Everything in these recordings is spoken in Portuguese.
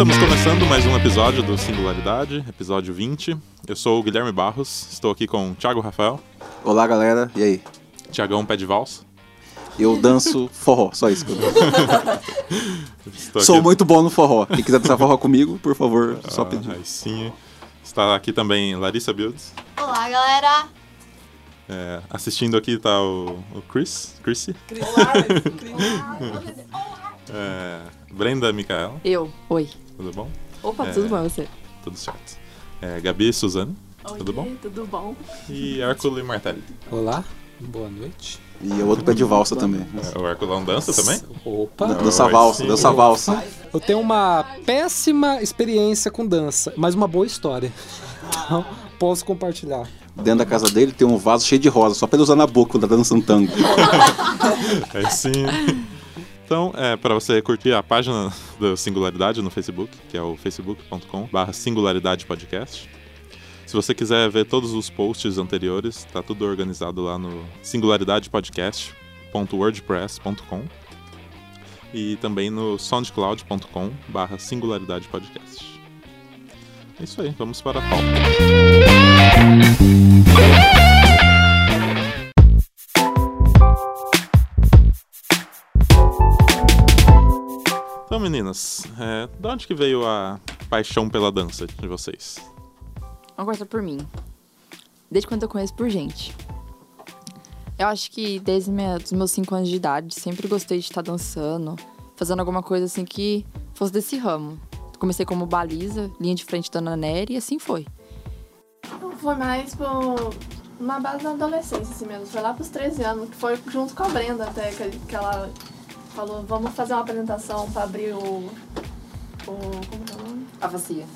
estamos começando mais um episódio do Singularidade, episódio 20. Eu sou o Guilherme Barros, estou aqui com o Thiago Rafael, Olá, galera. E aí? Tiagão Pé de Valsa. Eu danço forró, só isso que eu danço. Sou aqui- muito bom no forró. Quem quiser dançar forró comigo, por favor, só Ah, pedir. Aí sim. Está aqui também Larissa Builds. Olá, galera! É, assistindo aqui está o, o Chris, Chrissy. É, Brenda Micaela, Eu. Oi. Tudo bom? Opa, É. tudo bom você? Tudo certo. É, Gabi e Suzane, tudo bom? Tudo bom? E Hércules e Martelli. Olá, boa noite. E o outro pé de valsa também. É, o Hércules dança também? Opa, Dança Oi, valsa, dança valsa. eu tenho uma péssima experiência com dança, mas uma boa história. Então, posso compartilhar. Dentro da casa dele tem um vaso cheio de rosa, só pra ele usar na boca quando tá dançando tango. É sim. Então, é, para você curtir a página do Singularidade no Facebook, que é o facebook.com barra Singularidade Podcast. Se você quiser ver todos os posts anteriores, tá tudo organizado lá no singularidadepodcast.wordpress.com e também no soundcloud.com barra Singularidade. É isso aí, vamos para a pauta. Meninas, é, de onde que veio a paixão pela dança de vocês? Vamos começar por mim. Desde quando eu conheço por gente. Eu acho que desde minha, os meus 5 anos de idade, sempre gostei de estar dançando, fazendo alguma coisa assim que fosse desse ramo. Comecei como baliza, linha de frente da Naneri, e assim foi. Foi mais por uma base da adolescência, assim mesmo. Foi lá pros 13 anos, que foi junto com a Brenda até, que, que ela falou, vamos fazer uma apresentação pra abrir o. o como é o nome? A vacia.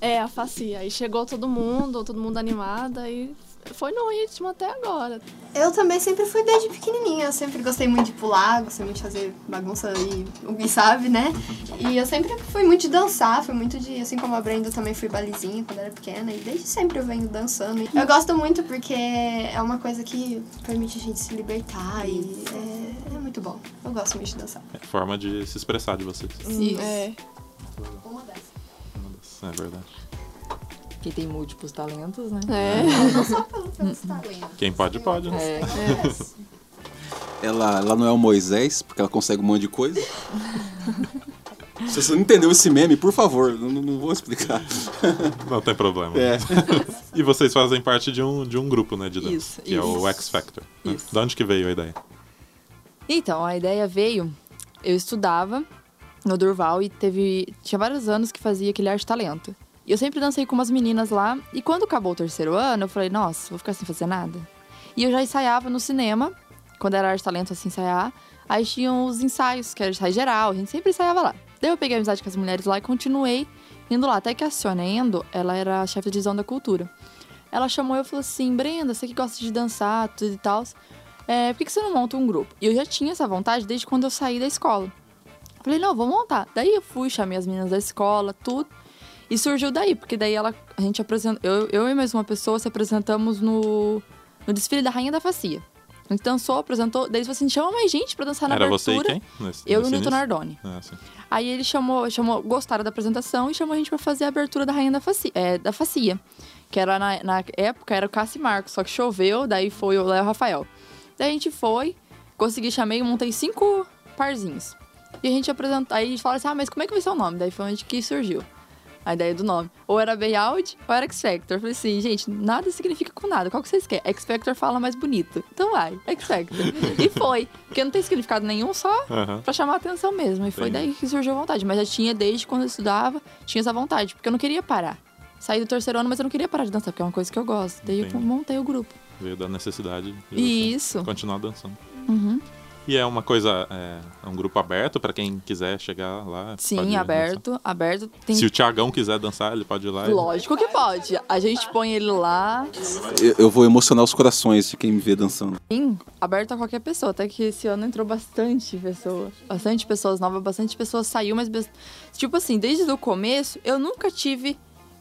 É, a facia. Aí chegou todo mundo, todo mundo animado, e foi no ritmo até agora. Eu também sempre fui desde pequenininha, eu sempre gostei muito de pular, gostei muito de fazer bagunça e o Gui sabe, né? E eu sempre fui muito de dançar, fui muito de, assim como a Brenda, eu também fui balizinha quando era pequena e desde sempre eu venho dançando. Eu gosto muito porque é uma coisa que permite a gente se libertar e é, é muito bom. Eu gosto muito de dançar. É forma de se expressar de vocês. Isso. É. Uma dessas. É verdade. Que tem múltiplos talentos, né? É. Não só pelo, pelos talentos. Quem pode, pode. né? É. Ela, ela não é o Moisés, porque ela consegue um monte de coisa. Se você não entendeu esse meme, por favor, não, não vou explicar. Não tem problema. É. E vocês fazem parte de um, de um grupo, né, de dança, Isso, que é o isso. X Factor. né? Isso. De onde que veio a ideia? Então, a ideia veio. Eu estudava no Durval e teve. Tinha vários anos que fazia aquele arte talento. E eu sempre dancei com umas meninas lá. E quando acabou o terceiro ano, eu falei, nossa, vou ficar sem fazer nada. E eu já ensaiava no cinema, quando era arte talento, assim, ensaiar. Aí tinham os ensaios, que era ensaio geral, a gente sempre ensaiava lá. Daí eu peguei amizade com as mulheres lá e continuei indo lá. Até que a Ciona Endo, ela era a chefe de divisão da cultura. Ela chamou eu e falou assim: Brenda, você que gosta de dançar, tudo e tal, é, por que, que você não monta um grupo? E eu já tinha essa vontade desde quando eu saí da escola. Falei, não, vou montar. Daí eu fui, chamei as meninas da escola, tudo. E surgiu daí, porque daí ela, a gente apresentou. Eu, eu e mais uma pessoa se apresentamos no, no desfile da Rainha da Facia. A gente dançou, apresentou. Daí eles falaram assim: chama mais gente pra dançar na Era você abertura. e quem? Nesse, Eu e o Newton início? Nardoni. Ah. Aí ele chamou, chamou, gostaram da apresentação e chamou a gente pra fazer a abertura da Rainha da Facia, é, da Facia que era na, na época era o Cássio e Marcos, só que choveu, daí foi o Léo Rafael. Daí a gente foi, consegui, chamei, montei cinco parzinhos. E a gente apresentou, aí a gente falou assim, ah, mas como é que vai ser o nome? Daí foi onde que surgiu a ideia do nome. Ou era Bayout ou era X Factor. Eu falei assim, gente, nada significa com nada. Qual que vocês querem? X Factor fala mais bonito. Então vai, X Factor. e foi. Porque não tem significado nenhum, só Aham. pra chamar a atenção mesmo. E foi Entendi. daí que surgiu a vontade. Mas já tinha desde quando eu estudava, tinha essa vontade. Porque eu não queria parar. Saí do terceiro ano, mas eu não queria parar de dançar, porque é uma coisa que eu gosto. Daí eu Entendi. montei o grupo. Veio da necessidade de Isso. continuar dançando. Uhum. E é uma coisa, é, é um grupo aberto pra quem quiser chegar lá. pode Sim, dançar. aberto. Aberto. Tem... Se o Tiagão quiser dançar, ele pode ir lá. e- Lógico que pode. A gente põe ele lá. Eu, eu vou emocionar os corações de quem me vê dançando. Sim, aberto a qualquer pessoa. Até que esse ano entrou bastante pessoa. Bastante pessoas novas, bastante pessoas saiu, mas. Tipo assim, desde o começo, eu nunca tive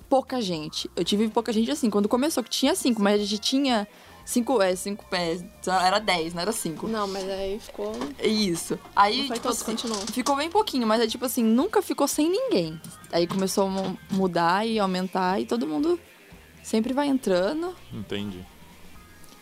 pouca gente. Eu tive pouca gente assim, quando começou, que tinha cinco, mas a gente tinha Cinco, é, cinco pés. Era dez, não era cinco. Não, mas aí ficou. Isso. Aí, tipo todos, assim, continuou. ficou bem pouquinho, mas é tipo assim, nunca ficou sem ninguém. Aí começou a mu- mudar e aumentar e todo mundo sempre vai entrando. Entendi.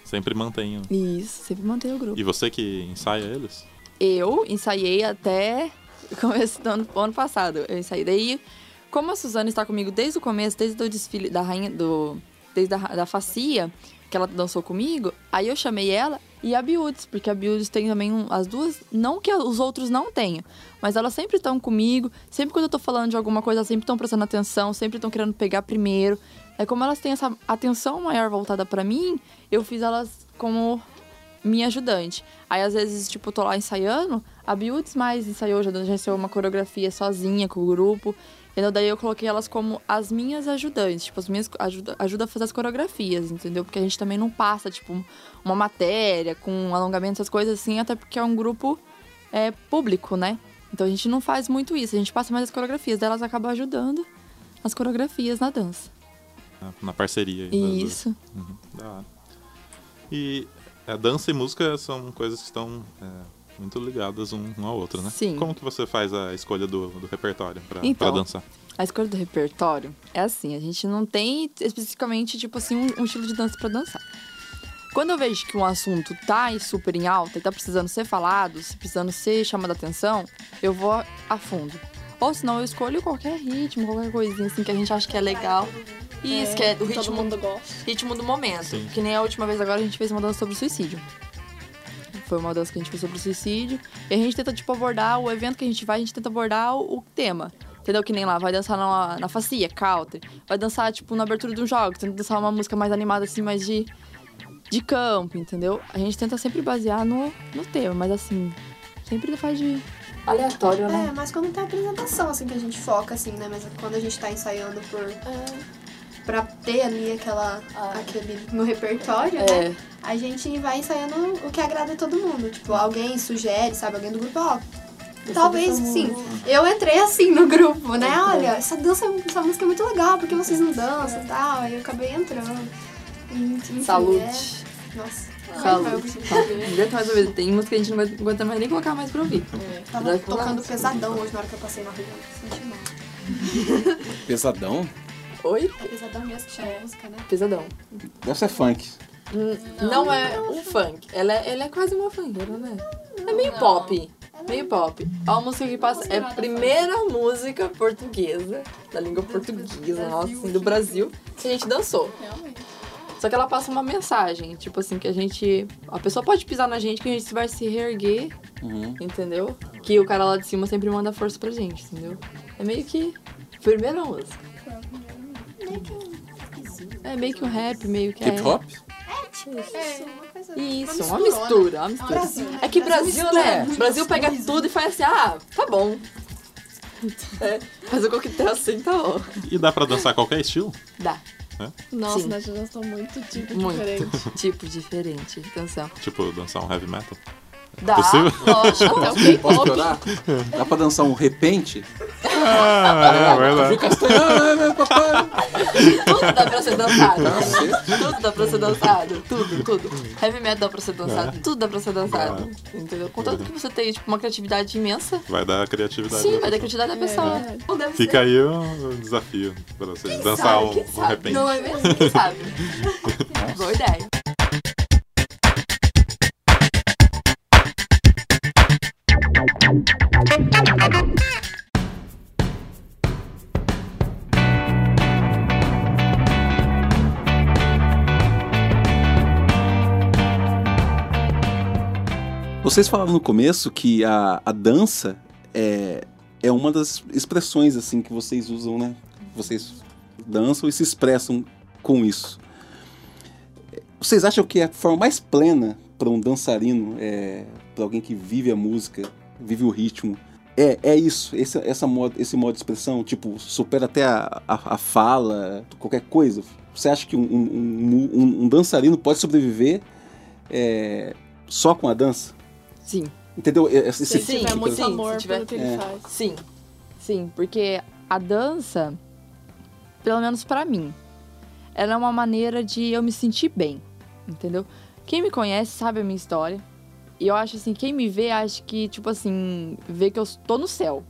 Sempre mantenho. Isso, sempre mantém o grupo. E você que ensaia eles? Eu ensaiei até começo do ano, ano passado. Eu ensaiei. Daí, como a Suzana está comigo desde o começo, desde o desfile da rainha do. Desde a da facia, que ela dançou comigo, aí eu chamei ela e a Biudes, porque a Biudes tem também um- as duas, não que os outros não tenham, mas elas sempre estão comigo, sempre quando eu tô falando de alguma coisa, elas sempre estão prestando atenção, sempre estão querendo pegar primeiro. É como elas têm essa atenção maior voltada pra mim, eu fiz elas como minha ajudante. Aí, às vezes, tipo, tô lá ensaiando, a Biuts mais ensaiou, já, já ensaiou uma coreografia sozinha com o grupo. Entendeu? Daí eu coloquei elas como as minhas ajudantes, tipo, as minhas ajuda, ajuda a fazer as coreografias, entendeu? Porque a gente também não passa, tipo, uma matéria com alongamento, essas coisas assim, até porque é um grupo é, público, né? Então a gente não faz muito isso, a gente passa mais as coreografias, daí elas acabam ajudando as coreografias na dança. Na- parceria. aí. Isso. Uhum, da hora. E é, dança e música são coisas que estão é, muito ligadas um, um ao outro, né? Sim. Como que você faz a escolha do, do repertório pra, Então, dançar? A escolha do repertório é assim, a gente não tem especificamente, tipo assim, um, um estilo de dança pra dançar. Quando eu vejo que um assunto tá aí super em alta e tá precisando ser falado, se precisando ser chamado a atenção, eu vou a fundo. Ou senão eu escolho qualquer ritmo, qualquer coisinha assim que a gente acha que é legal. Isso, que é o Todo ritmo, mundo gosta. ritmo do momento. Sim. Que nem a última vez agora a gente fez uma dança sobre suicídio. Foi uma dança que a gente fez sobre suicídio. E a gente tenta, tipo, abordar o evento que a gente vai, a gente tenta abordar o, tema. Entendeu? Que nem lá, vai dançar na, na facia, counter. Vai dançar, tipo, na abertura de um jogo. Tenta dançar uma música mais animada, assim, mais de, de campo, entendeu? A gente tenta sempre basear no, no tema, mas assim, sempre faz de aleatório, né? É, mas quando tem apresentação, assim, que a gente foca, assim, né? Mas quando a gente tá ensaiando por... Pra ter ali aquela... Aquele... No repertório, né? É. A gente vai ensaiando o que agrada a todo mundo. Tipo, alguém sugere, sabe? Alguém do grupo, ó... Talvez, sim. Eu entrei assim no grupo, né? Olha, essa dança, essa música é muito legal, porque vocês não dançam e tal. Aí eu acabei entrando. Enfim, Saúde. é- Nossa. Não aguento mais ouvir. Tem música que a gente não aguenta mais nem colocar mais pra ouvir. Tava Vai tocando falar. pesadão hoje na hora que eu passei na rua. Senti mal. Pesadão? Oi? Pesadão mesmo que chama a música, né? Pesadão. Deve ser funk. Não, é um funk. Ela é, ela é quase uma funkeira, né? É meio pop. Meio pop. É uma música que passa. É a primeira música portuguesa, da língua portuguesa, nossa, assim, do Brasil, que a gente dançou. Realmente. Só que ela passa uma mensagem, tipo assim, que a gente. A pessoa pode pisar na gente, que a gente vai se reerguer, Uhum. entendeu? Que o cara lá de cima sempre manda força pra gente, entendeu? É meio que. Primeira música. É meio que um rap, meio que. é- Hip hop? É, uma coisa. Isso, uma misturona. mistura, uma mistura. Brasil, né? É que Brasil Brasil, mistura né? Brasil pega coisas. tudo e faz assim, ah, tá bom. É, faz o coquetel assim, tá bom. E dá pra dançar qualquer estilo? Dá. Nossa, Sim. nós já dançamos muito tipo Muito. diferente. Tipo diferente. Atenção. Tipo, dançar um heavy metal? Dá, Possível? lógico. Até o K-pop. Dá pra dançar um repente? Ah, é verdade. Tudo dá pra ser dançado. Tudo dá pra ser dançado. Tudo, tudo. Heavy metal dá pra ser dançado. Tudo dá pra ser dançado. Entendeu? Contanto que você tem, tipo, uma criatividade imensa. Vai dar criatividade. Sim, vai dar criatividade da pessoa. deve Fica aí o desafio pra você Quem dançar sabe, um, um repente. Não é mesmo? Quem sabe? Boa ideia. Vocês falaram no começo que a, a dança é, é uma das expressões assim que vocês usam, né? Vocês dançam e se expressam com isso. Vocês acham que a forma mais plena para um dançarino, é, para alguém que vive a música, vive o ritmo, é, é isso, esse, essa modo, esse modo de expressão, tipo, supera até a, a, a fala, qualquer coisa? Você acha que um, um, um- um dançarino pode sobreviver é, só com a dança? Sim. Entendeu? Esse, Se esse Sim, tiver tipo muito sim, amor se tiver- pelo que ele é. faz. Sim, sim, porque a dança, pelo menos pra mim, ela é uma maneira de eu me sentir bem. entendeu? Quem me conhece sabe a minha história. E eu acho assim, quem me vê, acha que, tipo assim, vê que eu tô no céu.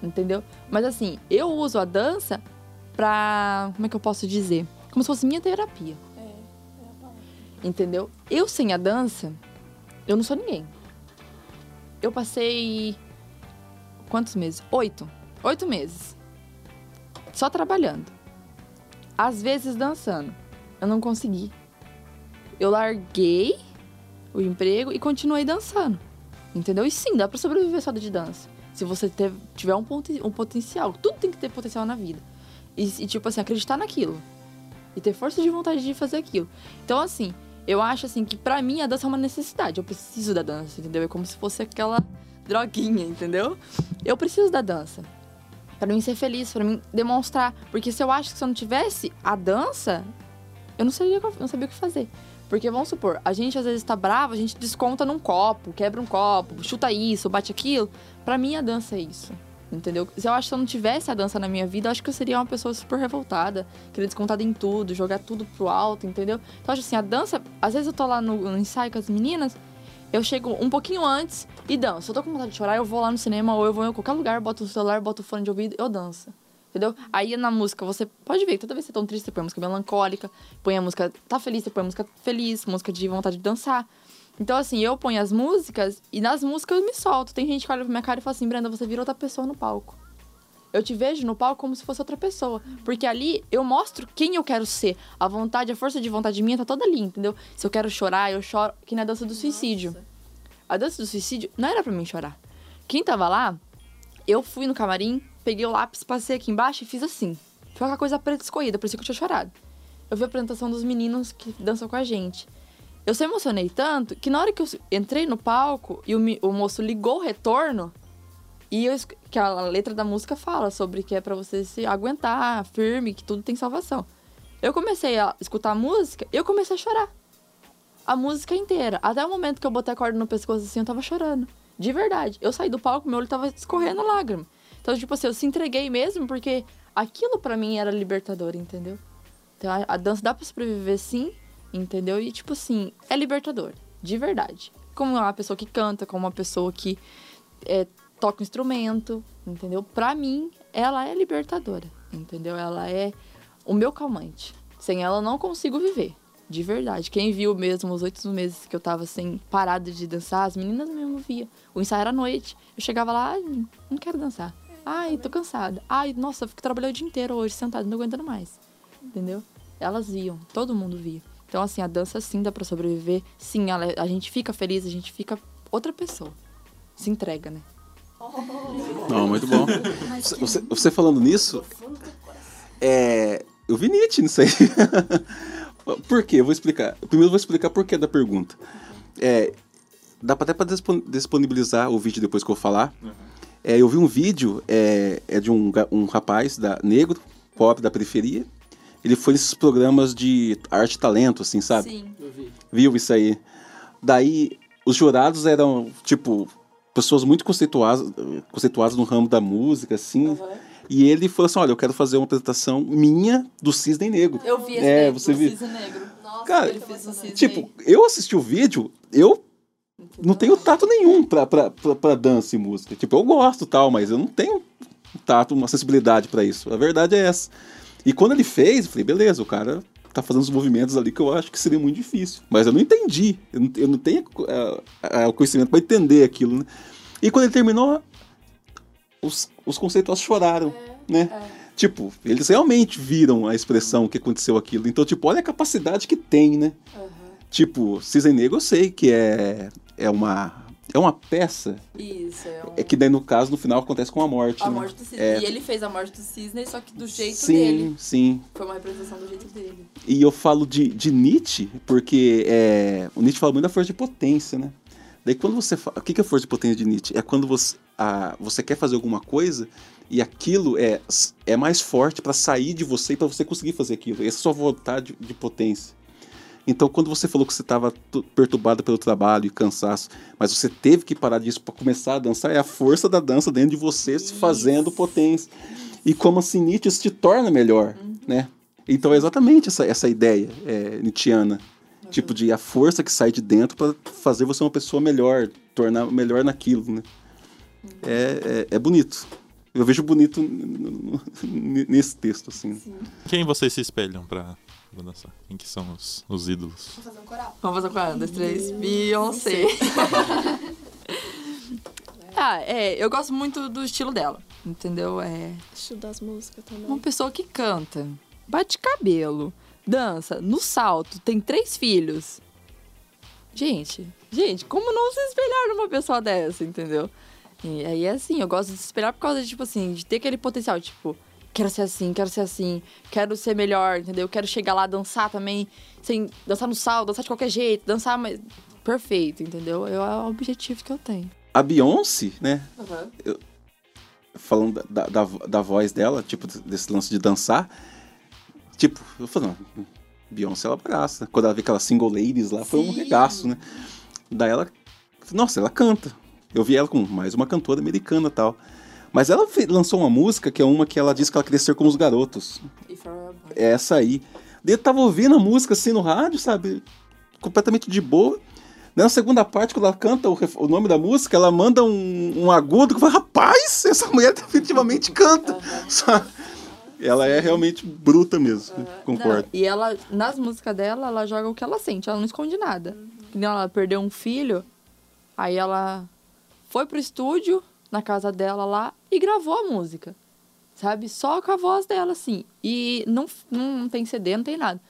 Entendeu? Mas assim, eu uso a dança pra. Como é que eu posso dizer? Como se fosse minha terapia. É, é. Entendeu? Eu sem a dança, eu não sou ninguém. Eu passei. Quantos meses? Oito. Oito meses. Só trabalhando. Às vezes dançando. Eu não consegui. Eu larguei o emprego e continuei dançando. Entendeu? E sim, dá pra sobreviver só de dança. Se você ter- tiver um, ponte- um potencial. Tudo tem que ter potencial na vida. E, e, tipo assim, acreditar naquilo. E ter força de vontade de fazer aquilo. Então, assim, eu acho assim que pra mim a dança é uma necessidade. Eu preciso da dança, entendeu? É como se fosse aquela droguinha, entendeu? Eu preciso da dança. Pra mim ser feliz, pra mim demonstrar. Porque se eu acho que se eu não tivesse a dança, eu não sabia, não sabia o que fazer. Porque vamos supor, a gente às vezes tá bravo, a gente desconta num copo, quebra um copo, chuta isso, bate aquilo. Pra mim a dança é isso. Entendeu? Se eu acho que eu não tivesse a dança na minha vida, eu acho que eu seria uma pessoa super revoltada, querer descontar em tudo, jogar tudo pro alto, entendeu? Então acho assim, a dança, às vezes eu tô lá no, no ensaio com as meninas, eu chego um pouquinho antes e danço. Se eu tô com vontade de chorar, eu vou lá no cinema ou eu vou em qualquer lugar, boto o celular, boto o fone de ouvido, eu danço. Entendeu? Aí na música, você pode ver toda vez que você tá triste, você põe a música melancólica, põe a música tá feliz, você põe a música feliz, música de vontade de dançar. Então, assim, eu ponho as músicas e nas músicas eu me solto. Tem gente que olha pra minha cara e fala assim, Brenda, você virou outra pessoa no palco. Eu te vejo no palco como se fosse outra pessoa. Porque ali eu mostro quem eu quero ser. A vontade, a força de vontade minha tá toda ali, entendeu? Se eu quero chorar, eu choro. Que na dança do suicídio. A dança do suicídio não era pra mim chorar. Quem tava lá, eu fui no camarim, peguei o lápis, passei aqui embaixo e fiz assim. Foi aquela coisa preta escorrida, parecia que eu tinha chorado. Eu vi a apresentação dos meninos que dançam com a gente. Eu se emocionei tanto que na hora que eu entrei no palco e o, o moço ligou o retorno, e eu, que a letra da música fala sobre que é pra você se aguentar, firme, que tudo tem salvação. Eu comecei a escutar a música e eu comecei a chorar. A música inteira. Até o momento que eu botei a corda no pescoço assim, eu tava chorando. De verdade. Eu saí do palco, meu olho tava escorrendo lágrima. Então, tipo assim, eu se entreguei mesmo porque aquilo pra mim era libertador, entendeu? Então, a, a dança dá pra sobreviver sim, entendeu? E, tipo assim, é libertador. De verdade. Como uma pessoa que canta, como uma pessoa que é, toca um instrumento, entendeu? Pra mim, ela é libertadora, entendeu? Ela é o meu calmante. Sem ela, eu não consigo viver. De verdade. Quem viu mesmo os oito meses que eu tava sem parada de dançar, as meninas mesmo via. O ensaio era à noite. Eu chegava lá, "Ai, não quero dançar. Ai, tô cansada. Ai, nossa, eu fico trabalhando o dia inteiro hoje sentada, não aguentando mais. Entendeu? Elas viam, todo mundo via. Então, assim, a dança sim dá pra sobreviver. Sim, ela- a gente fica feliz, a gente fica outra pessoa. Se entrega, né? Não, muito bom. Você, você falando nisso, é, eu vi Nietzsche nisso aí. por quê? Eu vou explicar. Primeiro eu vou explicar por que da pergunta. É, dá pra- até para disponibilizar o vídeo depois que eu falar. É, eu vi um vídeo é, é de um, um rapaz da, negro, pobre da periferia. Ele foi nesses programas de arte e talento, assim, sabe? Sim. viu isso aí. Daí, os jurados eram, tipo, pessoas muito conceituadas, conceituadas no ramo da música, assim. E ele falou assim: olha, eu quero fazer uma apresentação minha do Cisne Negro. Eu vi esse É, negro, você o viu? cisne negro. Nossa, Cara, ele fez emocionante. cisne. Tipo, eu assisti o vídeo, eu não tenho tato nenhum pra, pra, pra, pra dança e música. Tipo, eu gosto tal, mas eu não tenho tato, uma sensibilidade pra isso. A verdade é essa. E quando ele fez, eu falei, beleza, o cara tá fazendo os movimentos ali que eu acho que seria muito difícil. Mas eu não entendi. Eu não, eu não tenho eh, eh, o conhecimento pra entender aquilo, né? E quando ele terminou, os, os conceituados choraram, né? Tipo, eles realmente viram a expressão que aconteceu aquilo. Então, tipo, olha a capacidade que tem, né? Tipo, Cisne Negro eu sei que é, é uma é uma peça, Isso, é, um... é que daí no caso, no final, acontece com a morte. a né? morte do cisne. É. E ele fez a morte do cisne, só que do jeito sim, dele. sim. Foi uma representação do jeito dele. E eu falo de, de Nietzsche, porque é, o Nietzsche fala muito da força de potência, né? Daí quando você fala. O que é força de potência de Nietzsche? É quando você, a, você quer fazer alguma coisa e aquilo é, é mais forte para sair de você e para você conseguir fazer aquilo. Essa é a sua vontade de potência. Então, quando você falou que você estava perturbada pelo trabalho e cansaço, mas você teve que parar disso para começar a dançar, é a força da dança dentro de você se fazendo potência. E como assim Nietzsche isso te torna melhor, né? Então é exatamente essa, essa ideia é, nietzschiana. Tipo de a força que sai de dentro pra fazer você uma pessoa melhor, tornar melhor naquilo, né? É, é, é bonito. Eu vejo bonito nesse texto, assim. Quem vocês se espelham pra, dançar? Quem que são os, os ídolos? Vou fazer um coral. Vamos fazer com um, dois, três. Beyoncé. ah, é, eu gosto muito do estilo dela, entendeu? É Estilo das músicas também. uma pessoa que canta, bate cabelo, dança, no salto, tem três filhos. Gente, gente, como não se espelhar numa pessoa dessa, entendeu? E aí é assim, eu gosto de se espelhar por causa de, tipo assim, de ter aquele potencial, tipo, quero ser assim, quero ser assim, quero ser melhor, entendeu? Quero chegar lá, dançar também, sem dançar no salto, dançar de qualquer jeito, dançar mas perfeito, entendeu? Eu, é o objetivo que eu tenho. A Beyoncé, né? Falando da, da, da voz dela, tipo, desse lance de dançar. Tipo, eu falei, não, Beyoncé ela abraça. Quando ela vê aquela single ladies lá, foi um Sim. regaço, né? Daí ela. Nossa, ela canta. Eu vi ela com mais uma cantora americana e tal. Mas ela lançou uma música que é uma que ela disse que ela queria ser como os garotos. É essa aí. Daí eu tava ouvindo a música assim no rádio, sabe? Completamente de boa. Na segunda parte, quando ela canta o, o nome da música, ela manda um, um agudo que fala, rapaz, essa mulher definitivamente canta. Sabe? Ela é realmente bruta mesmo, concordo. Não, e ela, nas músicas dela, ela joga o que ela sente, ela não esconde nada. Nem Ela perdeu um filho, aí ela foi pro estúdio, na casa dela lá, e gravou a música. Sabe? Só com a voz dela, assim. E não, não tem CD, não tem nada.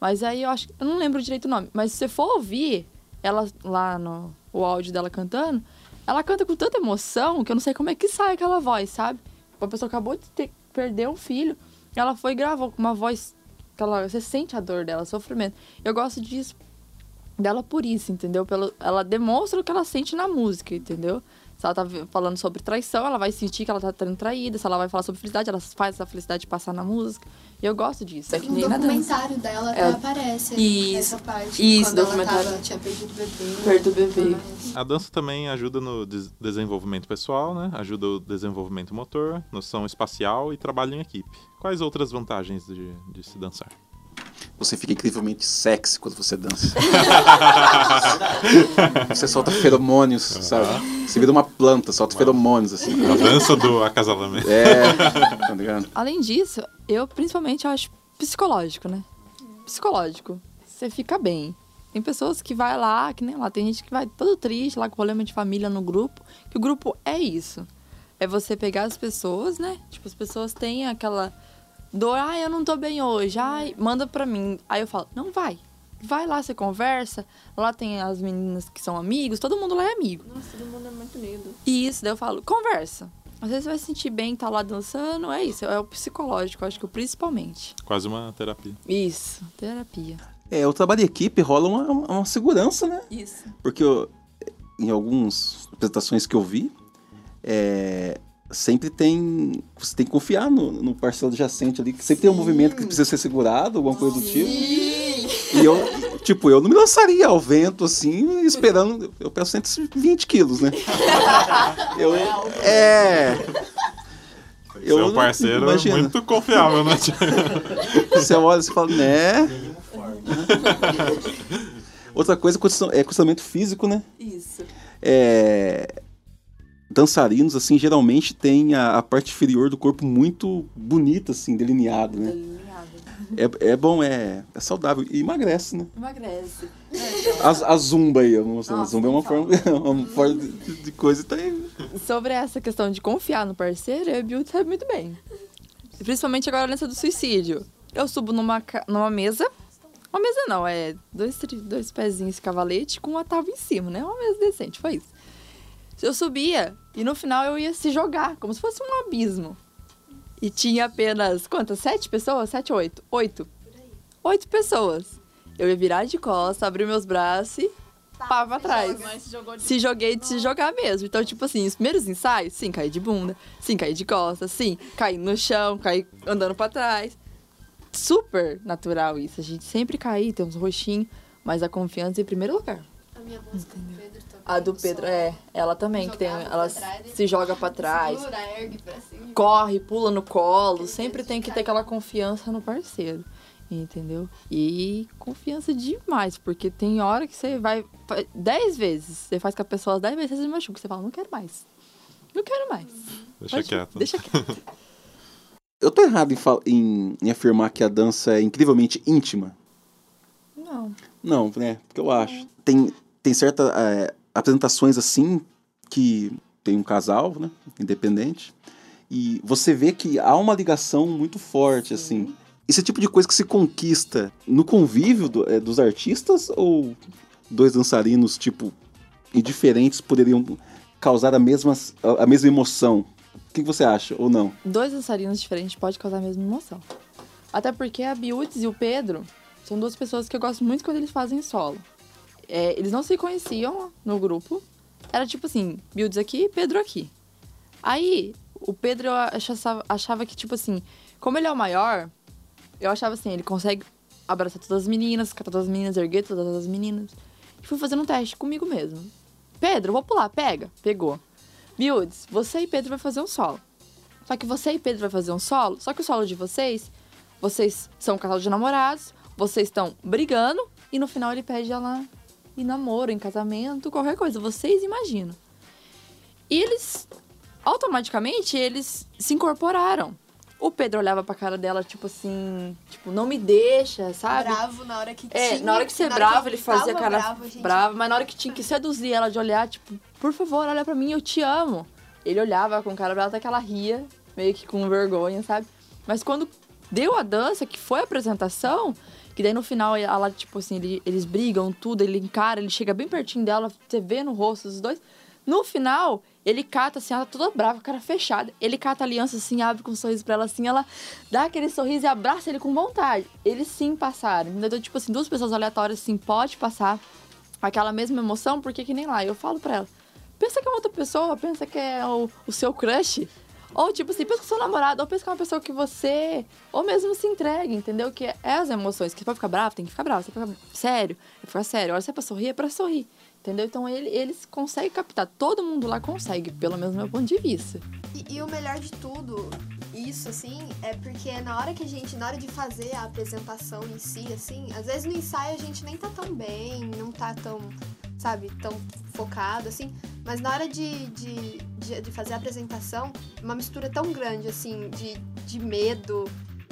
Mas aí eu acho. Eu não lembro direito o nome. Mas se você for ouvir ela lá no o áudio dela cantando, ela canta com tanta emoção que eu não sei como é que sai aquela voz, sabe? Uma pessoa acabou de ter, perder um filho, ela foi e gravou com uma voz. Que ela, você sente a dor dela, sofrimento. Eu gosto disso dela por isso, entendeu? Pelo, ela demonstra o que ela sente na música, entendeu? Se ela tá falando sobre traição, ela vai sentir que ela tá sendo traída. Se ela vai falar sobre felicidade, ela faz essa felicidade passar na música. E eu gosto disso. É que No documentário dela até É. aparece Isso. essa parte. Isso, quando documentário. ela tava, tinha perdido o bebê. Perto do bebê. A dança também ajuda no des- desenvolvimento pessoal, né? Ajuda o desenvolvimento motor, noção espacial e trabalho em equipe. Quais outras vantagens de, de se dançar? Você fica incrivelmente sexy quando você dança. você solta feromônios, sabe? Você vira uma planta, solta feromônios, assim. A dança do acasalamento. É, tá ligado? Além disso, eu principalmente acho psicológico, né? Psicológico. Você fica bem. Tem pessoas que vai lá, que nem lá, tem gente que vai todo triste lá com problema de família no grupo, que o grupo é isso. É você pegar as pessoas, né? Tipo, as pessoas têm aquela dor, ai, eu não tô bem hoje, ai, manda pra mim. Aí eu falo, não vai. Vai lá, você conversa. Lá tem as meninas que são amigos, todo mundo lá é amigo. Nossa, todo mundo é muito unido. E isso, daí eu falo, conversa. Às vezes você vai se sentir bem, tá lá dançando, é isso, é o psicológico, acho que principalmente. Quase uma terapia. Isso, terapia. É, o trabalho de equipe rola uma, uma- uma segurança, né? Isso. Porque eu- em algumas apresentações que eu vi, é, sempre tem. Você tem que confiar no, no parceiro adjacente ali, que sempre tem um movimento que precisa ser segurado, alguma coisa do tipo. E eu, tipo, eu não me lançaria ao vento assim, esperando. Eu peço 120 quilos, né? Eu, é. É um parceiro imagina. muito confiável, né? Você olha e você fala, né? Outra coisa é condicionamento físico, né? Isso. é, dançarinos, assim, geralmente tem a, a parte inferior do corpo muito bonita, assim, delineado, né? É, é bom, é, é saudável e emagrece, né? Emagrece. A, a zumba aí, eu não sei, a Nossa, zumba é uma nem forma, uma forma de, de coisa tá aí. Sobre essa questão de confiar no parceiro, eu a Bill sabe muito bem. Principalmente agora nessa do suicídio. Eu subo numa, numa mesa. Uma mesa não, é dois, dois pezinhos de cavalete com uma tábua em cima, né? Uma mesa decente, foi isso. Eu subia e no final eu ia se jogar, como se fosse um abismo. E tinha apenas, quantas? Sete pessoas? Sete, oito? Oito. Oito pessoas. Eu ia virar de costas, abrir meus braços e pá pra trás Mas se jogou de se joguei de se jogar mesmo. Então, tipo assim, os primeiros ensaios, sim, caí de bunda, sim, caí de costas, sim, caí no chão, caí andando pra trás. Super natural isso. A gente sempre cai, tem uns roxinhos, mas a confiança em primeiro lugar. A minha música do Pedro também. A do Pedro, é, ela também, que tem, ela trás, se joga pra trás, Segura, ergue pra cima. corre, pula no colo, sempre tem que ter aquela confiança no parceiro. Entendeu? E confiança demais, porque tem hora que você vai. Dez vezes, você faz com a pessoa dez vezes, você se machuca. Você fala, não quero mais. Não quero mais. Deixa Pode- quieto. Deixa quieto. Eu tô errado em, em- em afirmar que a dança é incrivelmente íntima? Não. Não, né? Porque eu acho. Tem, tem certas apresentações assim que tem um casal, né? Independente. E você vê que há uma ligação muito forte, assim. Esse tipo de coisa que se conquista no convívio do- é, dos artistas ou dois dançarinos, tipo, indiferentes poderiam causar a mesma, a, mesma emoção? O que você acha, ou não? Dois dançarinos diferentes pode causar a mesma emoção. Até porque a Biuts e o Pedro são duas pessoas que eu gosto muito quando eles fazem solo. É, eles não se conheciam no grupo. Era tipo assim, Biuts aqui, Pedro aqui. Aí, o Pedro eu achava, achava que, tipo assim, como ele é o maior, eu achava assim, ele consegue abraçar todas as meninas, catar todas as meninas, erguer todas as meninas. E fui fazendo um teste comigo mesmo. Pedro, vou pular, pega. Pegou. Biudes, você e Pedro vai fazer um solo. Só que você e Pedro vai fazer um solo, só que o solo de vocês, vocês são um casal de namorados, vocês estão brigando e no final ele pede ela em namoro, em casamento, qualquer coisa. Vocês imaginam. E eles, automaticamente, eles se incorporaram. O Pedro olhava pra cara dela, tipo assim, tipo, não me deixa, sabe? Bravo na hora que É, tinha. na hora que ser na hora bravo, ele fazia cara bravo, gente- brava, mas na hora que tinha que seduzir ela de olhar, tipo, por favor, olha pra mim, eu te amo. Ele olhava com cara brava, até que ela ria, meio que com vergonha, sabe? Mas quando deu a dança, que foi a apresentação, que daí no final ela, tipo assim, ele- eles brigam tudo, ele encara, ele chega bem pertinho dela, você vê no rosto dos dois. No final, ele cata assim, ela toda brava, cara fechada. Ele cata a aliança assim, abre com um sorriso pra ela assim, ela dá aquele sorriso e abraça ele com vontade. Eles sim passaram. Então, tipo assim, duas pessoas aleatórias assim, pode passar aquela mesma emoção, porque que nem lá. Eu falo pra ela, pensa que é uma outra pessoa, pensa que é o, o seu crush. Ou, tipo assim, pensa é seu namorado, ou pensa é uma pessoa que você. Ou mesmo se entrega, entendeu? Que é as emoções. Que você pode ficar bravo, tem que ficar bravo. Você pode ficar sério, é ficar sério. Olha, se é pra sorrir, é pra sorrir. Entendeu? Então ele, eles conseguem captar. Todo mundo lá consegue, pelo menos do meu ponto de vista. E, e o melhor de tudo, isso, assim, é porque na hora que a gente, na hora de fazer a apresentação em si, assim, às vezes no ensaio a gente nem tá tão bem, não tá tão, sabe, tão focado, assim, mas na hora de, de, de, de fazer a apresentação, uma mistura tão grande, assim, de, de medo,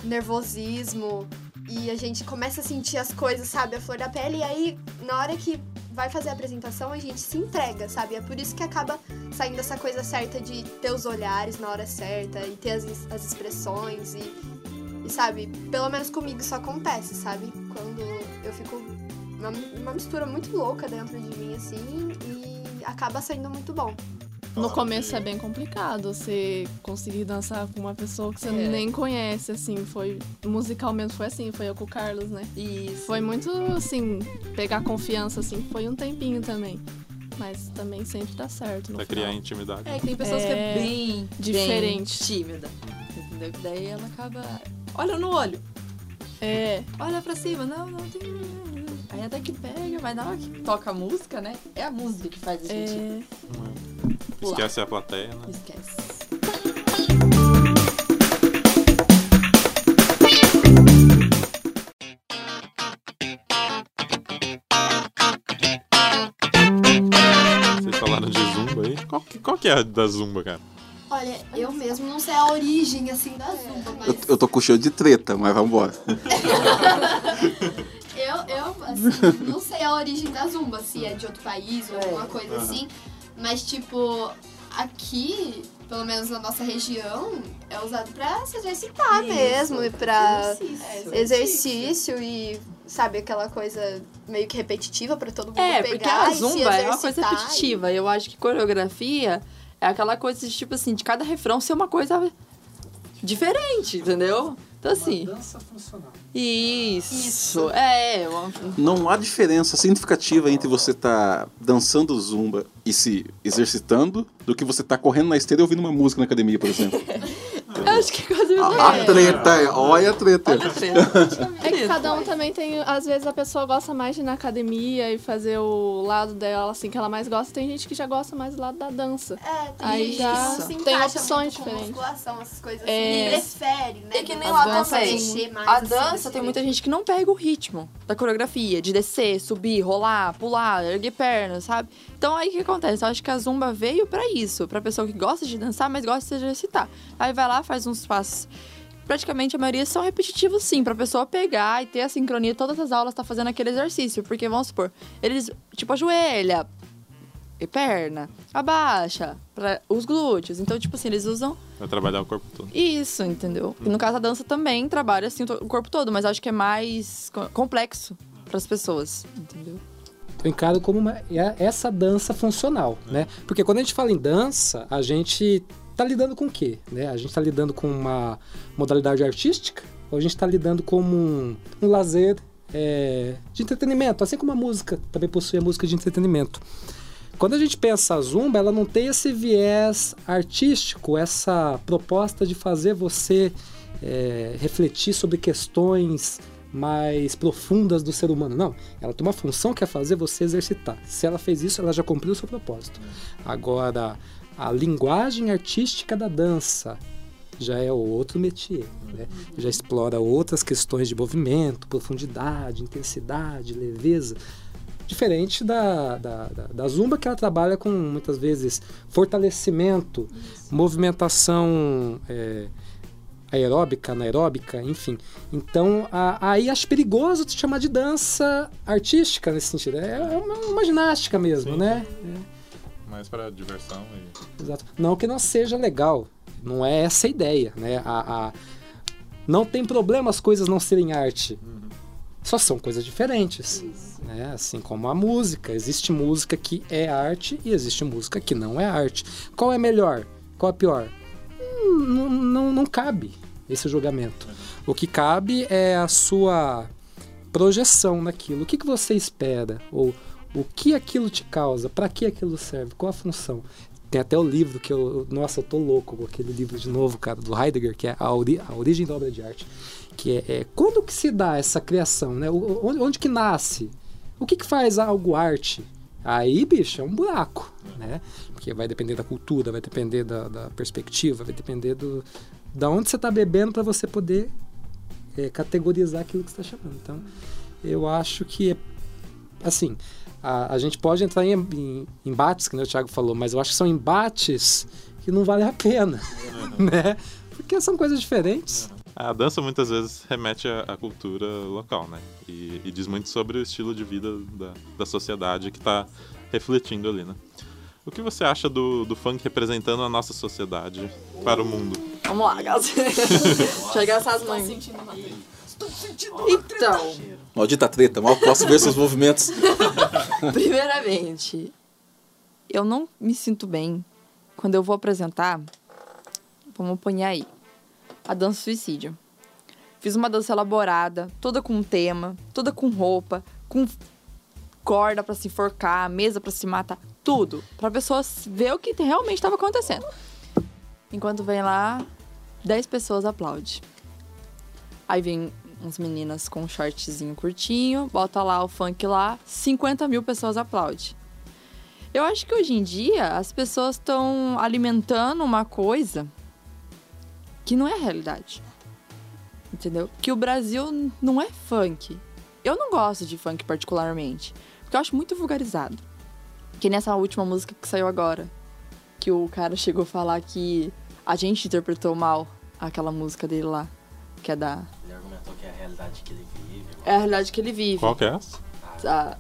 nervosismo, e a gente começa a sentir as coisas, sabe, a flor da pele, e aí, na hora que vai fazer a apresentação, a gente se entrega, sabe? É por isso que acaba saindo essa coisa certa de ter os olhares na hora certa e ter as, as expressões e, e, sabe, pelo menos comigo isso acontece, sabe? Quando eu fico uma, uma mistura muito louca dentro de mim, assim, e acaba saindo muito bom. No começo é bem complicado você conseguir dançar com uma pessoa que você É. nem conhece, assim, foi musical mesmo foi assim, foi eu com o Carlos, né? Isso. Foi muito assim, pegar confiança assim, foi um tempinho também. Mas também sempre dá certo Pra final. criar intimidade. É, que tem pessoas que é É bem diferente. bem tímida. Entendeu? Que daí ela acaba. Olha no olho. É, Olha pra cima. Não, não tem. Aí até que pega, mas na hora que toca a música, né? É a música que faz a gente é, pular. Esquece a plateia, né? Esquece. Vocês falaram de zumba aí. Qual que, qual que é a da zumba, cara? Olha, eu mesmo não sei a origem, assim, da zumba, mas... Eu, eu tô com cheio de treta, mas vambora. Assim, não sei a origem da zumba, se é de outro país ou É. alguma coisa assim. Mas, tipo, aqui, pelo menos na nossa região, é usado pra se exercitar Isso. mesmo. E pra Exercício. exercício e, sabe, aquela coisa meio que repetitiva pra todo mundo É, pegar porque a e zumba é uma coisa repetitiva. Eu acho que coreografia é aquela coisa de, tipo assim, de cada refrão ser uma coisa diferente, entendeu? Então, assim. dança funcional. Isso. Isso. É, uma- Não há diferença significativa entre você tá dançando zumba e se exercitando do que você tá correndo na esteira e ouvindo uma música na academia, por exemplo. Eu acho que é quase a A treta, olha a treta. Olha a treta. É que cada um também tem. Às vezes a pessoa gosta mais de ir na academia e fazer o lado dela, assim, que ela mais gosta. Tem gente que já gosta mais do lado da dança. É, tem Aí gente já que não se tem opções muito com diferentes. musculação, essas coisas É. assim. Prefere, né? É que nem A lá também. A assim, dança tem muita gente que não pega o ritmo da coreografia, de descer, subir, rolar, pular, erguer pernas, sabe? Então aí o que acontece? Eu acho que a zumba veio pra isso, pra pessoa que gosta de dançar, mas gosta de exercitar. Aí vai lá, faz uns passos. Praticamente a maioria são repetitivos, sim, pra pessoa pegar e ter a sincronia. Todas as aulas tá fazendo aquele exercício, porque vamos supor, eles, tipo, ajoelha, e perna, abaixa, pra, os glúteos. Então, tipo assim, eles usam Vai trabalhar o corpo todo. isso, entendeu? E no caso, a dança também trabalha assim o corpo todo, mas acho que é mais co- complexo para as pessoas, entendeu? Eu encaro como uma, é essa dança funcional, né? Porque quando a gente fala em dança, a gente tá lidando com o quê? Né? A gente tá lidando com uma modalidade artística ou a gente tá lidando com um, um lazer é, de entretenimento, assim como a música também possui a música de entretenimento. Quando a gente pensa a zumba, ela não tem esse viés artístico, essa proposta de fazer você é, refletir sobre questões mais profundas do ser humano. Não, ela tem uma função que é fazer você exercitar. Se ela fez isso, ela já cumpriu o seu propósito. Agora, a linguagem artística da dança já é outro métier, né? Já explora outras questões de movimento, profundidade, intensidade, leveza. Diferente da, da, da, da zumba, que ela trabalha com muitas vezes fortalecimento, movimentação é, aeróbica, anaeróbica, enfim. Então, a- aí acho perigoso te chamar de dança artística nesse sentido. É uma, uma ginástica mesmo, Sim, né? Mais pra diversão e. Exato. Não que não seja legal. Não é essa a ideia, né? A, a- Não tem problema as coisas não serem arte. Só são coisas diferentes. Né? Assim como a música. Existe música que é arte e existe música que não é arte. Qual é melhor? Qual é pior? Não, não, não cabe esse julgamento. O que cabe é a sua projeção naquilo. O que, que você espera? Ou o que aquilo te causa? Para que aquilo serve? Qual a função? Tem até o livro que eu. Nossa, eu tô louco com aquele livro de novo, cara, do Heidegger, que é A, Ori- a Origem da Obra de Arte. Que é, é quando que se dá essa criação, né? O- Onde, onde que nasce? O que, que faz algo arte? Aí, bicho, é um buraco, né? Porque vai depender da cultura, vai depender da, da perspectiva, vai depender do da onde você tá bebendo para você poder é, categorizar aquilo que está chamando. Então, eu acho que, é- assim, a, a gente pode entrar em, em embates, que o Thiago falou, mas eu acho que são embates que não valem a pena, né? Porque são coisas diferentes. A dança muitas vezes remete à, à cultura local, né? E, e diz muito sobre o estilo de vida da, da sociedade que tá refletindo ali, né? O que você acha do, do funk representando a nossa sociedade para o mundo? Vamos lá, Gas. Chegar essas mães. Sentindo uma Então, Maldita treta, mal posso ver seus movimentos. primeiramente, eu não me sinto bem quando eu vou apresentar. Vamos pôr aí. A dança suicídio. Fiz uma dança elaborada, toda com tema, toda com roupa, com corda pra se enforcar, mesa pra se matar, tudo. Pra pessoa ver o que realmente estava acontecendo. Enquanto vem lá, 10 pessoas aplaudem. Aí vem uns meninas com um shortzinho curtinho, bota lá o funk lá, 50 mil pessoas aplaudem. Eu acho que hoje em dia as pessoas estão alimentando uma coisa que não é a realidade. Entendeu? Que o Brasil não é funk. Eu não gosto de funk particularmente, porque eu acho muito vulgarizado. Que nessa última música que saiu agora, que o cara chegou a falar que a gente interpretou mal aquela música dele lá, que é da Ele argumentou que é a realidade que ele vive. é a realidade que ele vive. Qual que é essa? Ah.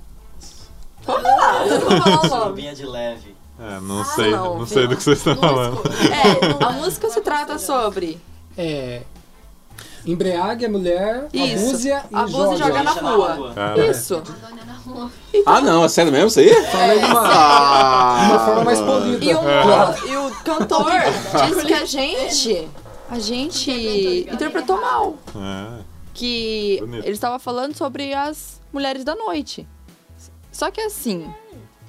Vamos lá. Surubinha de leve. É, não sei, não, não, sei do que vocês estão falando. É, a música se trata sobre É. Embriague a mulher, Isso. abuse-a e Abuse joga. joga na rua. Cara, isso. Rua. Ah, não, é sério mesmo isso aí? Falei de uma, Ah, uma forma mais polida. E o, e o cantor disse que a gente, a gente interpretou mal. é. Que Bonito. ele estava falando sobre as mulheres da noite. Só que assim,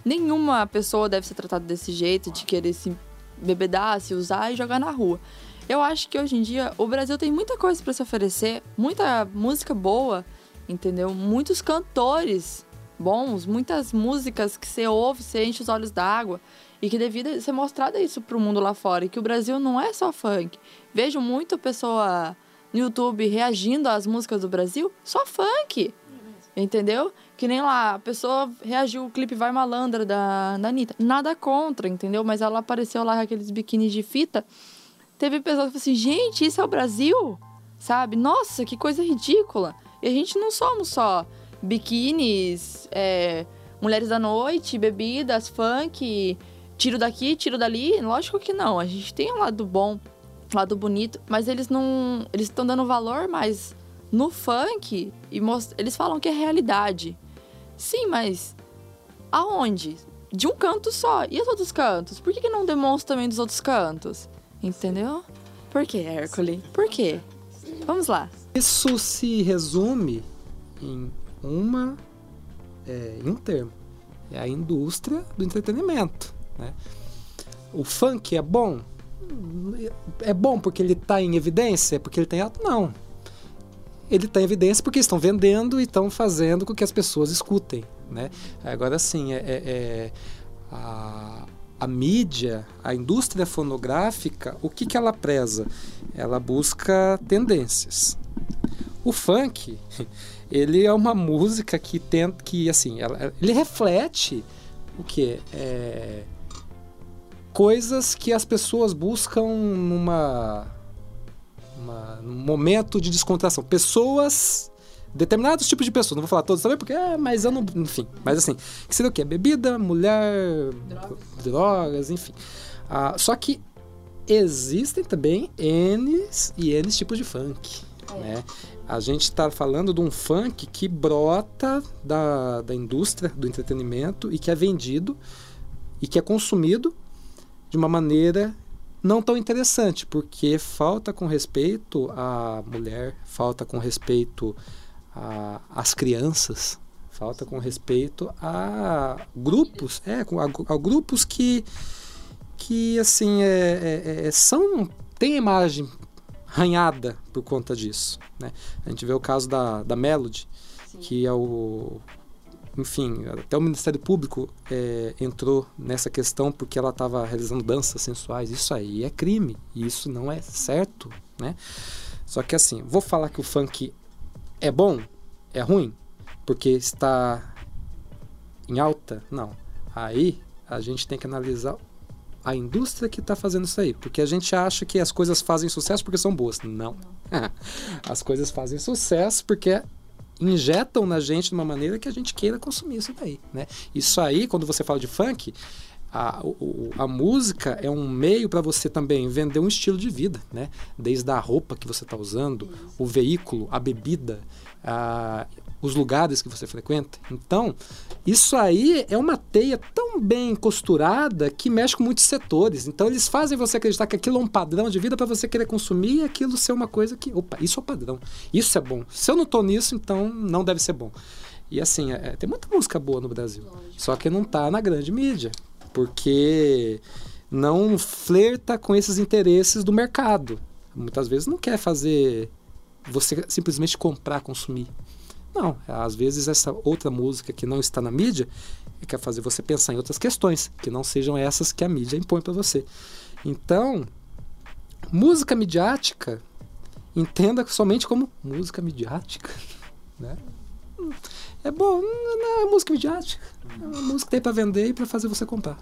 nenhuma pessoa deve ser tratada desse jeito, de querer se bebedar, se usar e jogar na rua. Eu acho que hoje em dia o Brasil tem muita coisa para se oferecer, muita música boa, entendeu? Muitos cantores bons, muitas músicas que você ouve, você enche os olhos d'água e que devia ser mostrada isso pro mundo lá fora, e que o Brasil não é só funk. Vejo muita pessoa no YouTube reagindo às músicas do Brasil, só funk. Entendeu? Que nem lá, a pessoa reagiu o clipe Vai Malandra da, da Anitta. Nada contra, entendeu? Mas ela apareceu lá com aqueles biquínis de fita. Teve pessoas que falaram assim, gente, isso é o Brasil? Sabe? Nossa, que coisa ridícula. E a gente não somos só biquínis, é, mulheres da noite, bebidas, funk, tiro daqui, tiro dali. Lógico que não. A gente tem um lado bom, lado bonito, mas eles não. Eles estão dando valor mais no funk e most... eles falam que é realidade. Sim, mas aonde? De um canto só. E os outros cantos? Por que, que não demonstra também dos outros cantos? Entendeu? Por que, Hércules? Por quê? Vamos lá. Isso se resume em uma é, em um termo. É a indústria do entretenimento. Né? O funk é bom? É bom porque ele está em evidência? Porque ele tem alto? Não. Ele está em evidência porque estão vendendo e estão fazendo com que as pessoas escutem. Né? Agora sim, é, é, é a, a mídia, a indústria fonográfica, o que, que ela preza? Ela busca tendências. O funk, ele é uma música que tenta que assim, ela, ele reflete o que é coisas que as pessoas buscam numa, num momento de descontração. Pessoas determinados tipos de pessoas, não vou falar todos também porque é, mas eu não, enfim, mas assim, que seria o quê? Bebida, mulher, drogas, drogas enfim. Ah, só que existem também N e N tipos de funk, é. né? A gente está falando de um funk que brota da, da indústria do entretenimento e que é vendido e que é consumido de uma maneira não tão interessante, porque falta com respeito à mulher, falta com respeito às crianças, falta com respeito a grupos, é, a, a grupos que, que assim, é, é, é são, tem imagem arranhada por conta disso. Né? A gente vê o caso da, da Melody, Sim. que é o. Enfim, até o Ministério Público é, entrou nessa questão porque ela estava realizando danças sensuais. Isso aí é crime. E isso não é certo. Né? Só que assim, vou falar que o funk é bom? É ruim? Porque está em alta? Não. Aí a gente tem que analisar a indústria que está fazendo isso aí. Porque a gente acha que as coisas fazem sucesso porque são boas. Não. as coisas fazem sucesso porque injetam na gente de uma maneira que a gente queira consumir isso daí. Né? Isso aí, quando você fala de funk, a, a música é um meio para você também vender um estilo de vida, né? Desde a roupa que você está usando, o veículo, a bebida, a, os lugares que você frequenta. Então, isso aí é uma teia tão bem costurada que mexe com muitos setores. Então, eles fazem você acreditar que aquilo é um padrão de vida para você querer consumir e aquilo ser uma coisa que, opa, isso é o padrão. Isso é bom. Se eu não tô nisso, então não deve ser bom. E assim, é, tem muita música boa no Brasil. Só que não tá na grande mídia. Porque não flerta com esses interesses do mercado. Muitas vezes não quer fazer você simplesmente comprar, consumir. Não, às vezes essa outra música que não está na mídia quer fazer você pensar em outras questões, que não sejam essas que a mídia impõe para você. Então, música midiática, entenda somente como música midiática. Né? É bom, não é música midiática. É uma música que tem para vender e para fazer você comprar.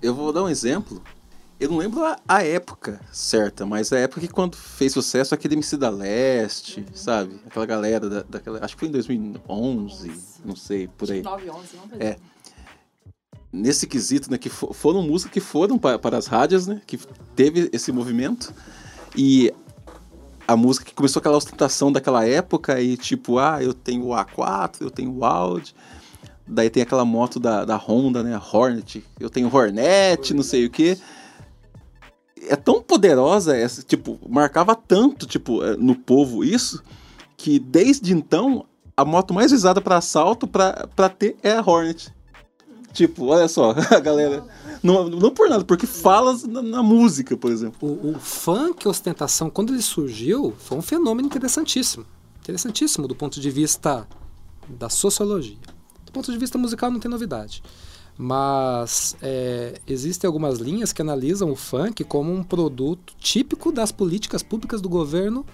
Eu vou dar um exemplo eu não lembro a, a, época certa, mas a época que quando fez sucesso aquele MC da Leste, uhum. sabe? Aquela galera da, daquela. Acho que foi em 2011, não sei, por aí. 9, 11, não é. Nesse quesito, né? Que for, foram músicas que foram para, para as rádios, né? Que teve esse movimento. E a música que começou aquela ostentação daquela época e tipo, ah, eu tenho o A4, eu tenho o Audi. Daí tem aquela moto da, da Honda, né? A Hornet. Eu tenho Hornet, não sei o que é tão poderosa essa, tipo, marcava tanto, tipo, eh, no povo isso, que desde então a moto mais usada para assalto para ter é a Hornet. Tipo, olha só, a galera. Não, não por nada, porque fala na, na música, por exemplo. O, o funk ostentação, quando ele surgiu, foi um fenômeno interessantíssimo. Interessantíssimo do ponto de vista da sociologia. Do ponto de vista musical não tem novidade. Mas é, existem algumas linhas que analisam o funk como um produto típico das políticas públicas do governo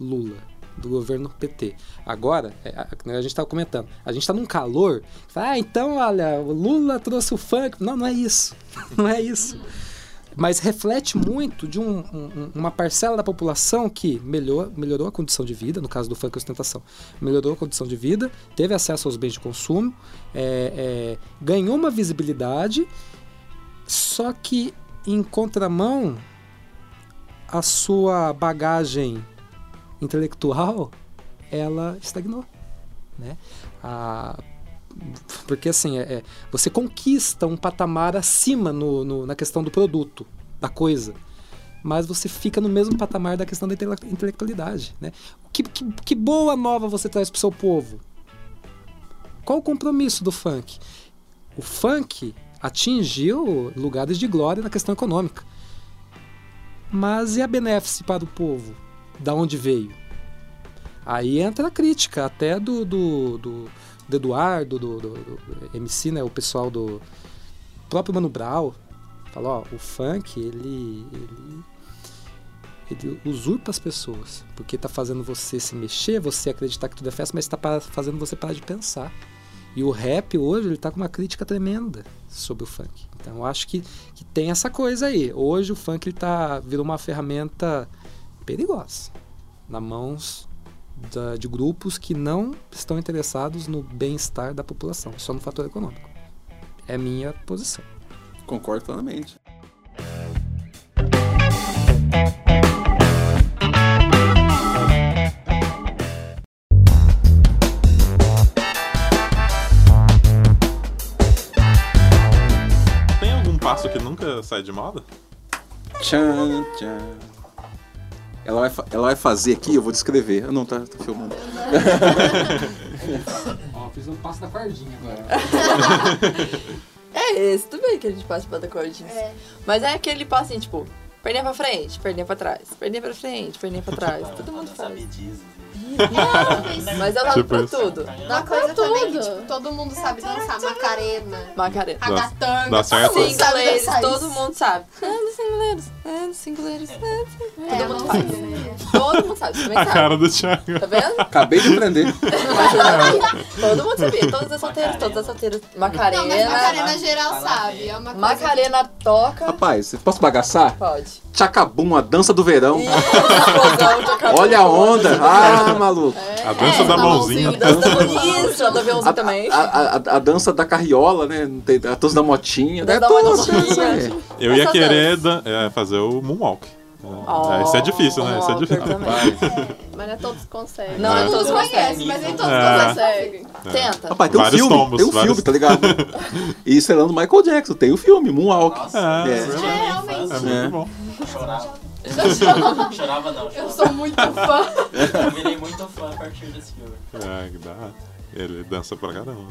Lula, do governo PT. Agora, é, a, gente estava comentando, a gente está num calor. Ah, então, olha, o Lula trouxe o funk. Não, não é isso. Não é isso. Mas reflete muito de um- um- uma parcela da população que melhor, melhorou a condição de vida, no caso do funk ostentação, melhorou a condição de vida, teve acesso aos bens de consumo, é, é, ganhou uma visibilidade, só que em contramão a sua bagagem intelectual ela estagnou, né? A- porque assim, é, é, você conquista um patamar acima no, no- na questão do produto, da coisa. Mas você fica no mesmo patamar da questão da intele- intelectualidade. Né? Que, que, que boa nova você traz pro seu povo? Qual o compromisso do funk? O funk atingiu lugares de glória na questão econômica. Mas e a benéfice para o povo? Da onde veio? Aí entra a crítica até do, do, do, do Eduardo, do, do, do MC, né? O pessoal do próprio Mano Brown. Fala, ó, o funk, ele, ele, ele usurpa as pessoas. Porque tá fazendo você se mexer, você acreditar que tudo é festa, mas tá pa- fazendo você parar de pensar. E o rap hoje, ele tá com uma crítica tremenda sobre o funk. Então eu acho que, que tem essa coisa aí. Hoje o funk ele tá, virou uma ferramenta perigosa. Na mãos da- de grupos que não estão interessados no bem-estar da população, só no fator econômico. É a minha posição. Concordo plenamente. Tem algum passo que nunca sai de moda? Tchan, tchan. Ela vai, ela vai fazer aqui, eu vou descrever. Ah, não, tá, tá filmando. Ó, fiz um passo da cordinha agora. É esse, tudo bem que a gente passa pra dar cordinhas. É. Mas é aquele passinho, tipo, perninha pra frente, perninha pra trás, perninha pra frente, perninha pra trás. Todo mundo faz. Mas eu dá Tipo pra isso. tudo. Uma coisa também que tudo. tipo, todo mundo sabe dançar Macarena, Macarena. ragatanga, dá certo? todo mundo sabe Singuleiros, todo mundo sabe. Ando singuleiros, ando singuleiros, ando É, Todo eu mundo faz. Todo mundo sabe, também A cara do Thiago. Tá vendo? Acabei de aprender. Todo mundo sabia. Todas as solteiras, todas as solteiras. Macarena. Não, mas Macarena geral sabe. É uma coisa Macarena toca. Rapaz, posso bagaçar? Pode. Tchacabum, a dança do verão. Cabelo. Olha a onda. Ah, maluco. A dança da tá mãozinha. Dança Isso, a do aviãozinho também. A, a- a- a dança da carriola, né? A dança da motinha. Dança né? da Tudo, motinha. né? Eu ia querer é, fazer o moonwalk. É, Isso é difícil, né? Isso é difícil. também. Mas não é todos que conseguem. Não, é Todo todos mundo conhece, conseguem. mas nem todos É. conseguem. Tenta. Rapaz, tem um Vários filme. tombos, tem um vários- filme, tá ligado? E estrelando Michael Jackson. Tem o filme, Moonwalk. Nossa, É, É. é realmente. É muito É. bom. chorava. Chorava não, Eu chorava. sou muito fã. Eu virei muito fã a partir desse filme. É, que dá. Ele dança pra caramba.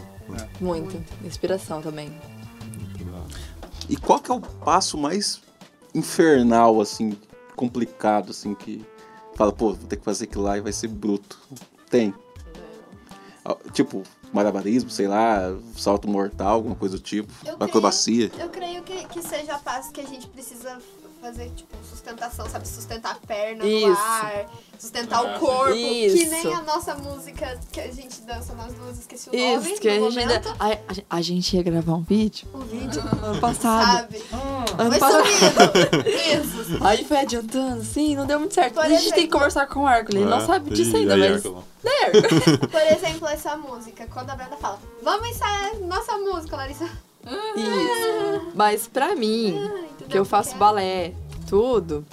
Muito. Inspiração também. E qual que é o passo mais infernal, assim, complicado, assim, que fala, pô, vou ter que fazer aquilo lá e vai ser bruto? Tem. Ah, Tipo, malabarismo, sei lá, salto mortal, alguma coisa do tipo, Eu creio- acrobacia. Eu creio que, que seja a passo que a gente precisa fazer, tipo, sustentação, sabe? Sustentar a perna no Isso. ar, sustentar o corpo. Que Isso. nem a nossa música que a gente dança nas duas, esqueci o nome Isso, que a no gente, momento. ainda, a, a- a gente ia gravar um vídeo O vídeo, ano passado. sabe? Ano Foi passado. Isso. Aí foi adiantando, sim, não deu muito certo. Por a gente tem que conversar com o Hércules. Ele não É. sabe disso ainda, aí, mas. Hércules. Por exemplo, essa música, quando a Brenda fala, vamos ensaiar nossa música, Larissa. Isso. Mas pra mim, Ai, que eu não faço balé, tudo,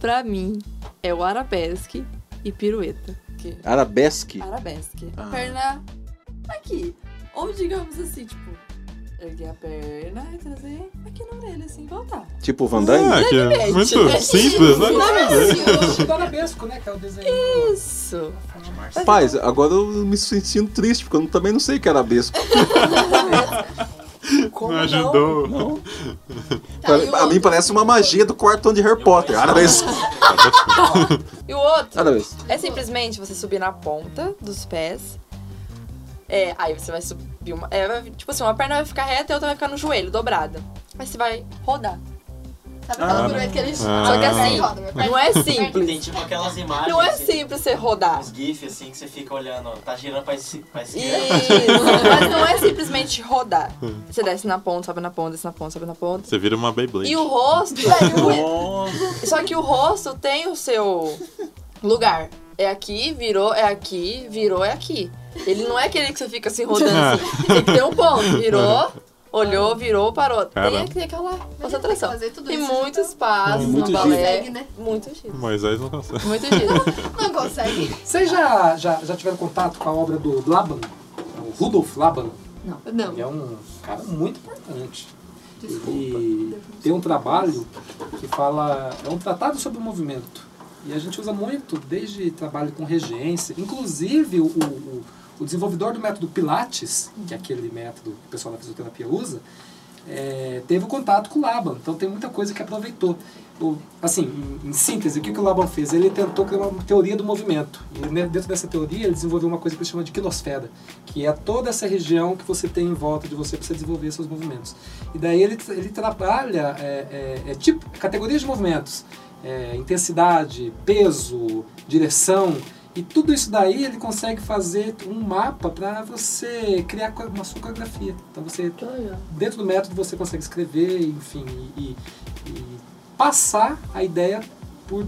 pra mim é o arabesque e pirueta. Que Arabesque. arabesque. A Ah. perna aqui. Ou digamos assim, tipo, erguer a perna e trazer aqui na orelha, assim, voltar. Tipo Van Damme. Ah, que é muito simples, né? O arabesco, né? Que é o desenho. Isso. Rapaz, agora eu me sentindo triste, porque eu também não sei o que é arabesco. Como Não não? ajudou. Não. Tá, e o a mim parece uma magia do quarto de Harry Potter. Parabéns. E o outro Parabéns. é simplesmente você subir na ponta dos pés. É, aí você vai subir uma. É, tipo assim, uma perna vai ficar reta e a outra vai ficar no joelho, dobrada. Aí você vai rodar. Sabe Ah, aquela pirueta que eles ah. Só que assim, roda, meu pai? não é Tem simples. tipo aquelas imagens. Não é assim, simples você rodar. Uns GIFs assim que você fica olhando, tá girando pra, esse- pra esquerda. Isso, mas não é simplesmente rodar. Você desce na ponta, sobe na ponta, desce na ponta, sobe na ponta. Você vira uma Beyblade. E o rosto. Nossa. Só que o rosto tem o seu lugar. É aqui, virou, é aqui, virou, é aqui. Ele não é aquele que você fica assim rodando assim. Tem que ter um ponto. Virou, olhou, virou, parou. Caramba. Tem aquela concentração. fazer tudo Tem isso, muitos então. passos Muito no balé. Consegue, né? Muito giro. Moisés não consegue. Muito giro. Não consegue. Vocês já, já, já tiveram contato com a obra do Laban? O Rudolf Laban? Não. Ele é um cara muito importante. Desculpa. Ele tem um trabalho que fala. É um tratado sobre o movimento. E a gente usa muito desde trabalho com regência. Inclusive, o, o, o desenvolvedor do método Pilates, que é aquele método que o pessoal da fisioterapia usa, é, teve contato com o Laban. Então tem muita coisa que aproveitou. O, assim, em, em síntese, o que, que o Laban fez? Ele tentou criar uma teoria do movimento. E né, dentro dessa teoria, ele desenvolveu uma coisa que ele chama de quilosfera, que é toda essa região que você tem em volta de você para você desenvolver seus movimentos. E daí ele, ele trabalha é, é, é tipo categorias de movimentos, é, intensidade, peso, direção. E tudo isso daí ele consegue fazer um mapa para você criar uma sua coreografia. Então você dentro do método você consegue escrever, enfim, e, e passar a ideia por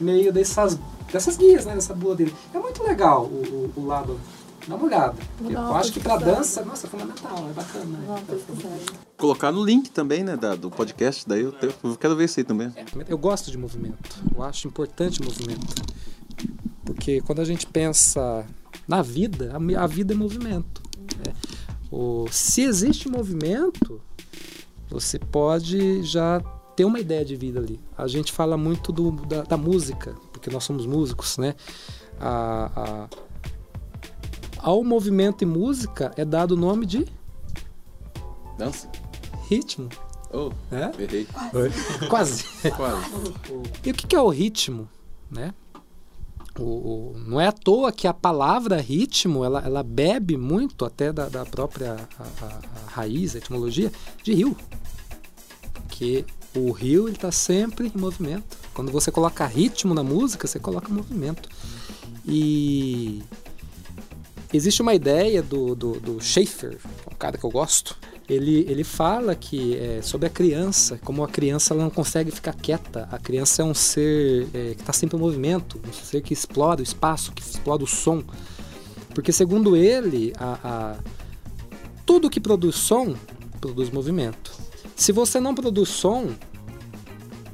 meio dessas, dessas guias, né, dessa bula dele. É muito legal o, o, o lado. Dá uma olhada. Dar Eu acho que pesquisada. dança, nossa, é fundamental, é bacana. né? Não, pesquisar. Colocar no link também, né, da- do podcast. Daí eu, te- eu quero ver isso aí também. Eu gosto de movimento. Eu acho importante o movimento. Porque quando a gente pensa na vida, a vida é movimento. né? O, se existe movimento, você pode já ter uma ideia de vida ali. A gente fala muito do- da, da música, porque nós somos músicos, né? A, a- ao movimento e música é dado o nome de Dança? ritmo. Oh, Né? errei. Quase. Quase. E o que que é o ritmo, né? O, o- não é à toa que a palavra ritmo ela, ela bebe muito até da, da própria a, a- a raiz, a etimologia, de rio. Porque o rio está sempre em movimento. Quando você coloca ritmo na música, você coloca movimento. E existe uma ideia do, do, do Schaefer, um cara que eu gosto. Ele, ele fala que é, sobre a criança, como a criança ela não consegue ficar quieta. A criança é um ser é, que está sempre em movimento, um ser que explora o espaço, que explora o som. Porque segundo ele, a, a- tudo que produz som produz movimento. Se você não produz som,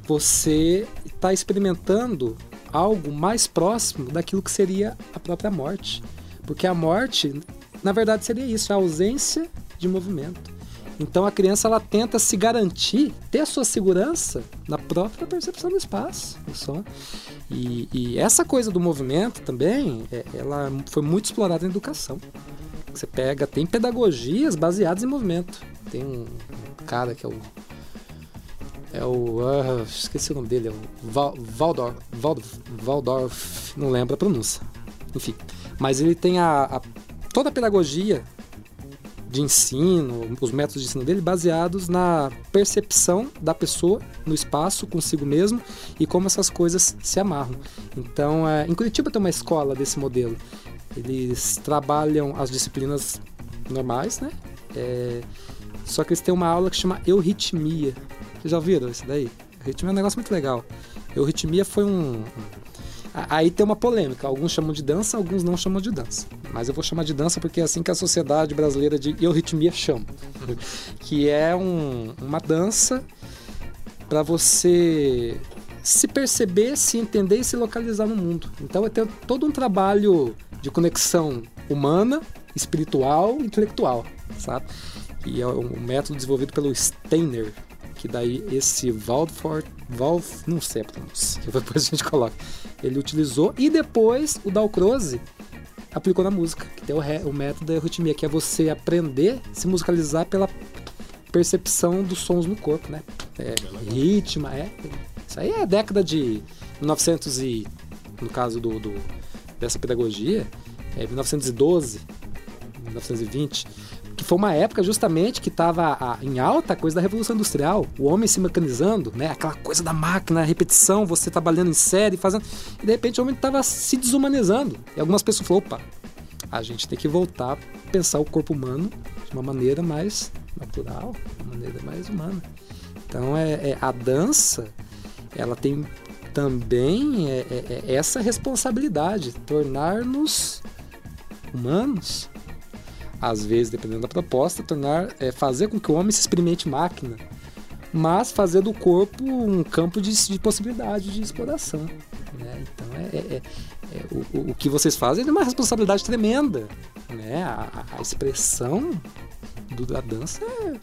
você está experimentando algo mais próximo daquilo que seria a própria morte. Porque a morte, na verdade, seria isso, a ausência de movimento. Então a criança ela tenta se garantir, ter a sua segurança na própria percepção do espaço, do som. E, e essa coisa do movimento também, é- ela foi muito explorada na educação. Você pega, tem pedagogias baseadas em movimento. Tem um, um cara que é o é o. ah, esqueci o nome dele, é o Val, Waldorf, não lembro a pronúncia. Enfim. Mas ele tem a, a- toda a pedagogia de ensino, os métodos de ensino dele baseados na percepção da pessoa no espaço consigo mesmo e como essas coisas se amarram. Então, é, em Curitiba tem uma escola desse modelo. Eles trabalham as disciplinas normais, né? É, só que eles têm uma aula que chama euritmia. Vocês já ouviram isso daí? Euritmia é um negócio muito legal. Euritmia foi um. Aí tem uma polêmica. Alguns chamam de dança, alguns não chamam de dança. Mas eu vou chamar de dança porque é assim que a sociedade brasileira de euritmia chama. que é um- uma dança para você se perceber, se entender e se localizar no mundo. Então é ter todo um trabalho de conexão humana, espiritual, intelectual, sabe? E é um método desenvolvido pelo Steiner, que daí esse Waldfort, Waldf, não sei que depois a gente coloca. Ele utilizou e depois o Dalcroze aplicou na música, que tem o, ré- o método da euritmia, que é você aprender, se musicalizar pela percepção dos sons no corpo, né? É, ritmo, é. Isso aí é década de 1900 e, no caso do, do- dessa pedagogia, é 1912, 1920, que foi uma época justamente que estava em alta a coisa da Revolução Industrial, o homem se mecanizando, né? Aquela coisa da máquina, repetição, você trabalhando em série, fazendo... E de repente o homem estava se desumanizando. E algumas pessoas falaram, opa, a gente tem que voltar a pensar o corpo humano de uma maneira mais natural, de uma maneira mais humana. Então é, é- a dança, ela tem também é- é- é essa responsabilidade, tornar-nos humanos. Às vezes, dependendo da proposta, tornar, é, fazer com que o homem se experimente máquina, mas fazer do corpo um campo de, de possibilidade de exploração. né? Então, é, é- é- é, o, o- que vocês fazem é uma responsabilidade tremenda. Né? A, a- a expressão do- da dança é,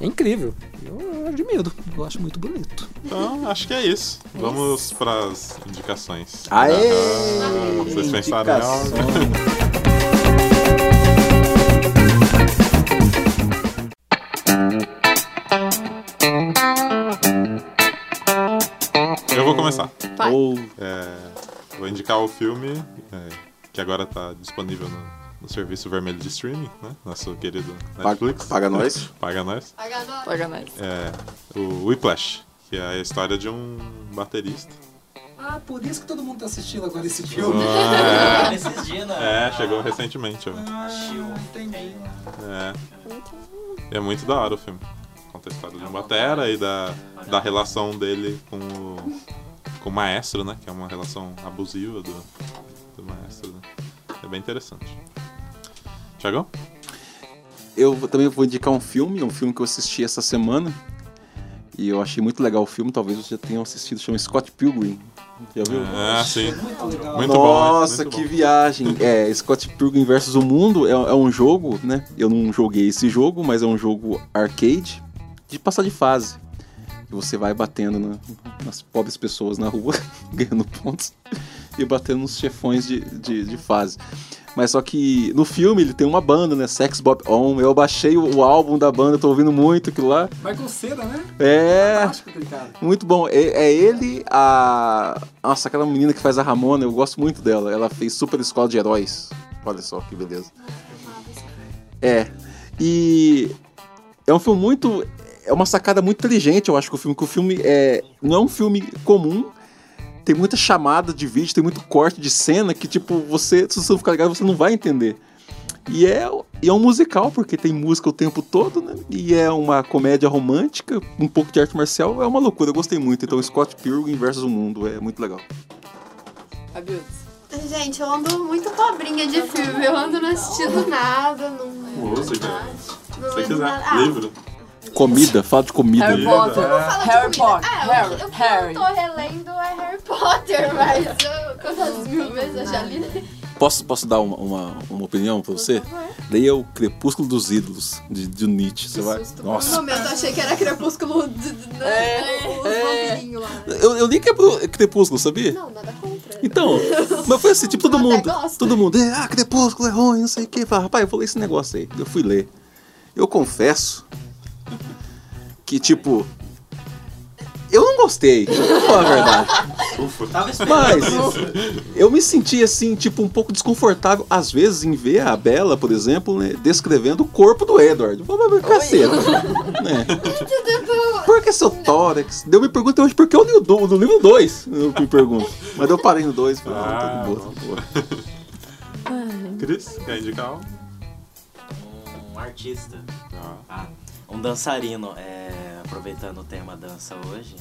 é incrível. Eu admiro, eu acho muito bonito. Então, acho que é isso. Vamos para as indicações. Aê! Ah, vocês pensaram Ou É, vou indicar o filme é, que agora está disponível no, no serviço vermelho de streaming, né? Nosso querido paga, Netflix. paga nós. Paga nós. Paga nós. É, o Whiplash, que é a história de um baterista. Ah, por isso que todo mundo tá assistindo agora esse Ah, Nesses dias, né? é, é, chegou recentemente. ó. entendi. É. É muito da hora o filme. Conta a história de um batera e da, da relação dele com o, com o maestro, né? Que é uma relação abusiva do, do maestro, né? É bem interessante. Tiagão? Eu também vou indicar um filme, um filme que eu assisti essa semana. E eu achei muito legal o filme, talvez vocês já tenham assistido, chama Scott Pilgrim. Já viu? Ah, sim. Muito legal. Muito bom, né? Nossa, Muito que bom. viagem! É, Scott Pilgrim versus o Mundo é, é um jogo, né? Eu não joguei esse jogo, mas é um jogo arcade de passar de fase. Você vai batendo na- nas pobres pessoas na rua, ganhando pontos, e batendo nos chefões de, de, de fase. Mas só que no filme ele tem uma banda, né? Sex Bob On. Eu baixei o, o álbum da banda, tô ouvindo muito aquilo lá. Michael Cera, né? É. Muito bom. É, é ele, a. Nossa, aquela menina que faz a Ramona, eu gosto muito dela. Ela fez Super Escola de Heróis. Olha só que beleza. É. E. É um filme muito. É uma sacada muito inteligente, eu acho que o filme. Que o filme é. Não é um filme comum. Tem muita chamada de vídeo, tem muito corte de cena que, tipo, você. Se você não ficar ligado, você não vai entender. E é, e é um musical, porque tem música o tempo todo, né? E é uma comédia romântica, um pouco de arte marcial, é uma loucura, eu gostei muito. Então, Scott Pilgrim versus o Mundo, é muito legal. Abildes. Gente, eu ando muito pobrinha de filme. Eu ando não assistindo nada. Não, não comida. Harry Potter. fala de Harry comida. Potter. É, Harry. o que- o que Harry. eu tô relendo é Harry Potter, mas eu, quantas mil vezes eu já li? Posso, posso dar uma, uma, uma opinião pra você? Leia o Crepúsculo dos Ídolos, de, de Nietzsche. Você vai. No Nossa. momento eu achei que era crepúsculo de, de, de, É, os é. vampirinhos lá. Eu, eu li Crepú- Crepúsculo, sabia? Não, nada contra. Então, mas foi assim, tipo, todo Eu até mundo. gosto. Todo mundo, é, ah, Crepúsculo é ruim, não sei o que. Fala, rapaz, eu vou ler esse negócio aí. Eu fui ler. Eu confesso que, tipo, eu não gostei, vou falar a verdade. Ufa. Mas isso. eu me senti assim, tipo, um pouco desconfortável, às vezes, em ver a Bela, por exemplo, né, descrevendo o corpo do Edward. Eu falei, mas caceta. né? Por que seu tórax? Deu me pergunta hoje por que eu li o do- no livro 2. Eu me pergunto. Mas eu parei no 2 e falei, ah, tá de boa, tá de boa. Cris, quer indicar um? Um artista. Ah. Ah, um dançarino. É, aproveitando o tema dança hoje.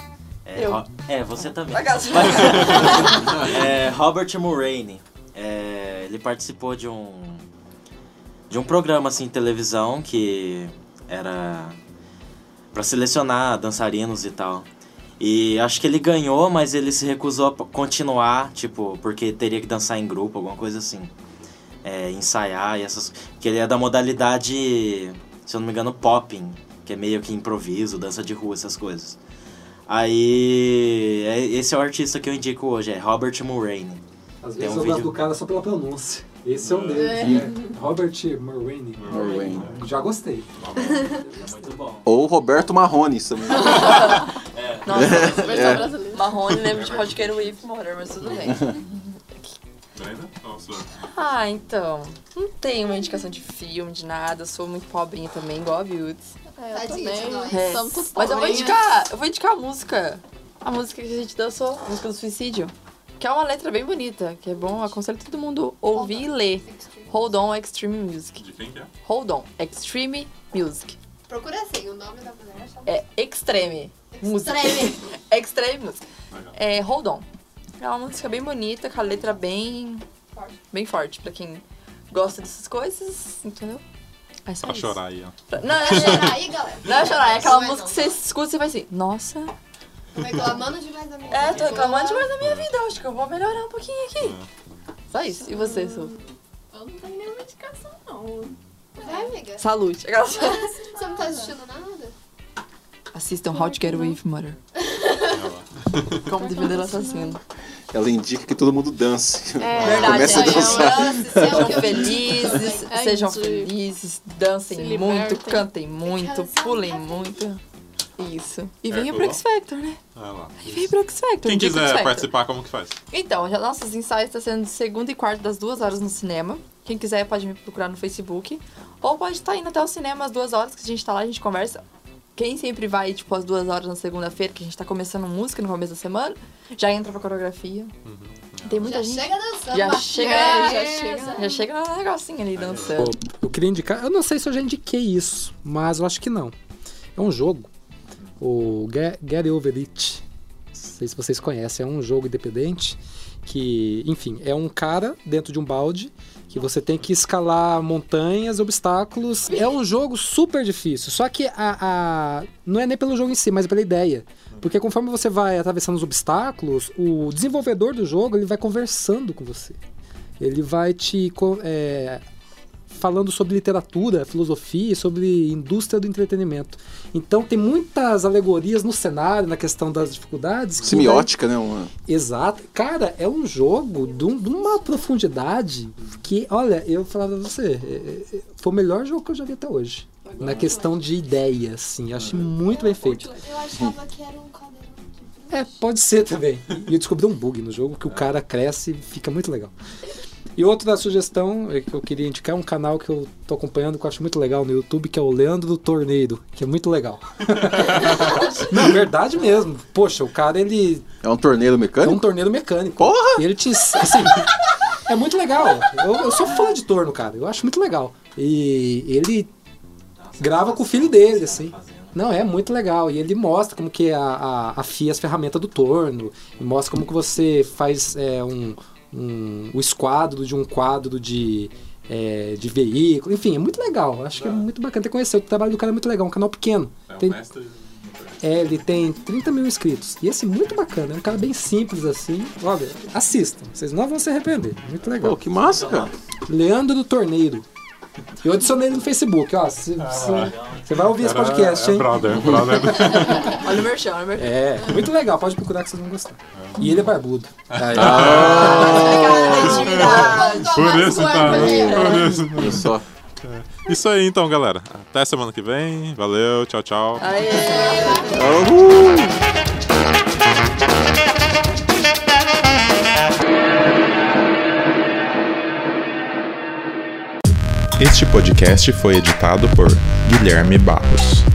É. Ro- é você também. É, Robert Mulroney. É, ele participou de um de um programa assim de televisão que era para selecionar dançarinos e tal. E acho que ele ganhou, mas ele se recusou a continuar, tipo, porque teria que dançar em grupo, alguma coisa assim. É, ensaiar e essas. Que ele é da modalidade, se eu não me engano, popping, que é meio que improviso, dança de rua, essas coisas. Aí. é- esse é o artista que eu indico hoje, é Robert Mulroney. Às Tem vezes um eu gosto vídeo- do cara só pela pronúncia. Esse é um deles, né? Robert Mulroney. Mulroney. Já gostei. Muito bom. Ou Roberto Marrone também. Nossa, Versão brasileira. Marrone lembra de With Mother, mas tudo bem. Nossa. Ah, então. Não tenho uma indicação de filme, de nada. Eu sou muito pobrinha também, igual a Beauty. É, eu também. É. Somos tudo Mas eu vou indicar, eu vou indicar a música. A música que a gente dançou, a música do suicídio. Que é uma letra bem bonita, que é bom, aconselho todo mundo ouvir e ler. Hold On Extreme Music. De quem que é? Hold On Extreme Music. Procura assim, o nome da mulher chama É Extreme Music. Extreme. Extreme Music. É Hold On. É uma música bem bonita, com a letra bem. Forte. bem forte, pra quem gosta dessas coisas, entendeu? É só Pra isso. chorar aí, ó. Pra- Não, é chorar. Aí, galera. Não é chorar, é aquela Não música que não. você escuta e você vai assim, nossa, Tô reclamando demais da minha é, vida. tô reclamando demais da minha vida, acho que eu vou melhorar um pouquinho aqui. Só isso. E você, Su? Eu não tenho nenhuma indicação, não. Vai, amiga. Saúde. Você não tá assistindo nada? Assistam How to Get Away with Murder. Como defender o assassino. Ela indica que todo mundo dance. É, Verdade, Começa a dançar. Dance, sejam felizes, É sejam felizes, dancem Se muito, cantem muito, pulem muito. Isso. E venha pro? X Factor, né? Lá. E vem pro X Factor. Quem quiser Factor. participar, como que faz? Então, já nossos ensaios estão sendo de segunda e quarta das duas horas no cinema. Quem quiser pode me procurar no Facebook. Ou pode estar indo até o cinema às duas horas que a gente tá lá, a gente conversa. Quem sempre vai, tipo, às duas horas na segunda-feira, que a gente tá começando música no começo da semana, já entra pra coreografia. Tem muita Já gente. chega dançando. já chega, beleza. já chega, já chega no negocinho ali dançando. Eu queria indicar, eu não sei se eu já indiquei isso, mas eu acho que não. É um jogo, o Get, Get Over It. Não sei se vocês conhecem, é um jogo independente que, enfim, é um cara dentro de um balde que você tem que escalar montanhas, obstáculos. É um jogo super difícil. Só que a, a- não é nem pelo jogo em si, mas pela ideia. Porque conforme você vai atravessando os obstáculos, o desenvolvedor do jogo ele vai conversando com você. Ele vai te é, falando sobre literatura, filosofia e sobre indústria do entretenimento. Então tem muitas alegorias no cenário, na questão das dificuldades. que Semiótica, né? Uma... Exato. Cara, é um jogo de, um- de uma profundidade que, olha, eu falava pra você, é- é- foi o melhor jogo que eu já vi até hoje. Na questão de ideia, assim. Acho muito bem feito. Eu achava que era um caldeirão É, pode ser também. E eu descobri um bug no jogo que o cara cresce e fica muito legal. E outra sugestão é que eu queria indicar é um canal que eu tô acompanhando que eu acho muito legal no YouTube, que é o Leandro Torneiro, que é muito legal. Não, verdade mesmo. Poxa, o cara ele É um torneio é um mecânico? torneiro mecânico. Porra! E ele te. Assim, é muito legal. Eu, eu sou fã de torno, cara. Eu acho muito legal. E ele grava com o filho dele, assim. Não, é muito legal. E ele mostra como que a, a, afia as ferramentas do torno. E mostra como que você faz é, um, um, o esquadro de um quadro de, é, de veículo. Enfim, é muito legal. Acho que é muito bacana. Ter conhecido. O trabalho do cara é muito legal. Um canal pequeno. É Tem- mestre. é, ele tem 30 mil inscritos. E esse muito bacana. É um cara bem simples assim. Olha, assistam. Vocês não vão se arrepender. Muito Pô, legal. que massa, cara. Leandro do Torneiro. Eu adicionei ele no Facebook, ó. se- Você vai ouvir esse podcast, é hein? brother, brother. Olha o merchan, olha o merchan. É, muito legal. Pode procurar que vocês vão gostar. E ele é barbudo. Aí, Por isso tá. Por isso. Olha só. Isso aí então, galera. Até semana que vem. Valeu, tchau, tchau. Aê! Uhul! Este podcast foi editado por Guilherme Barros.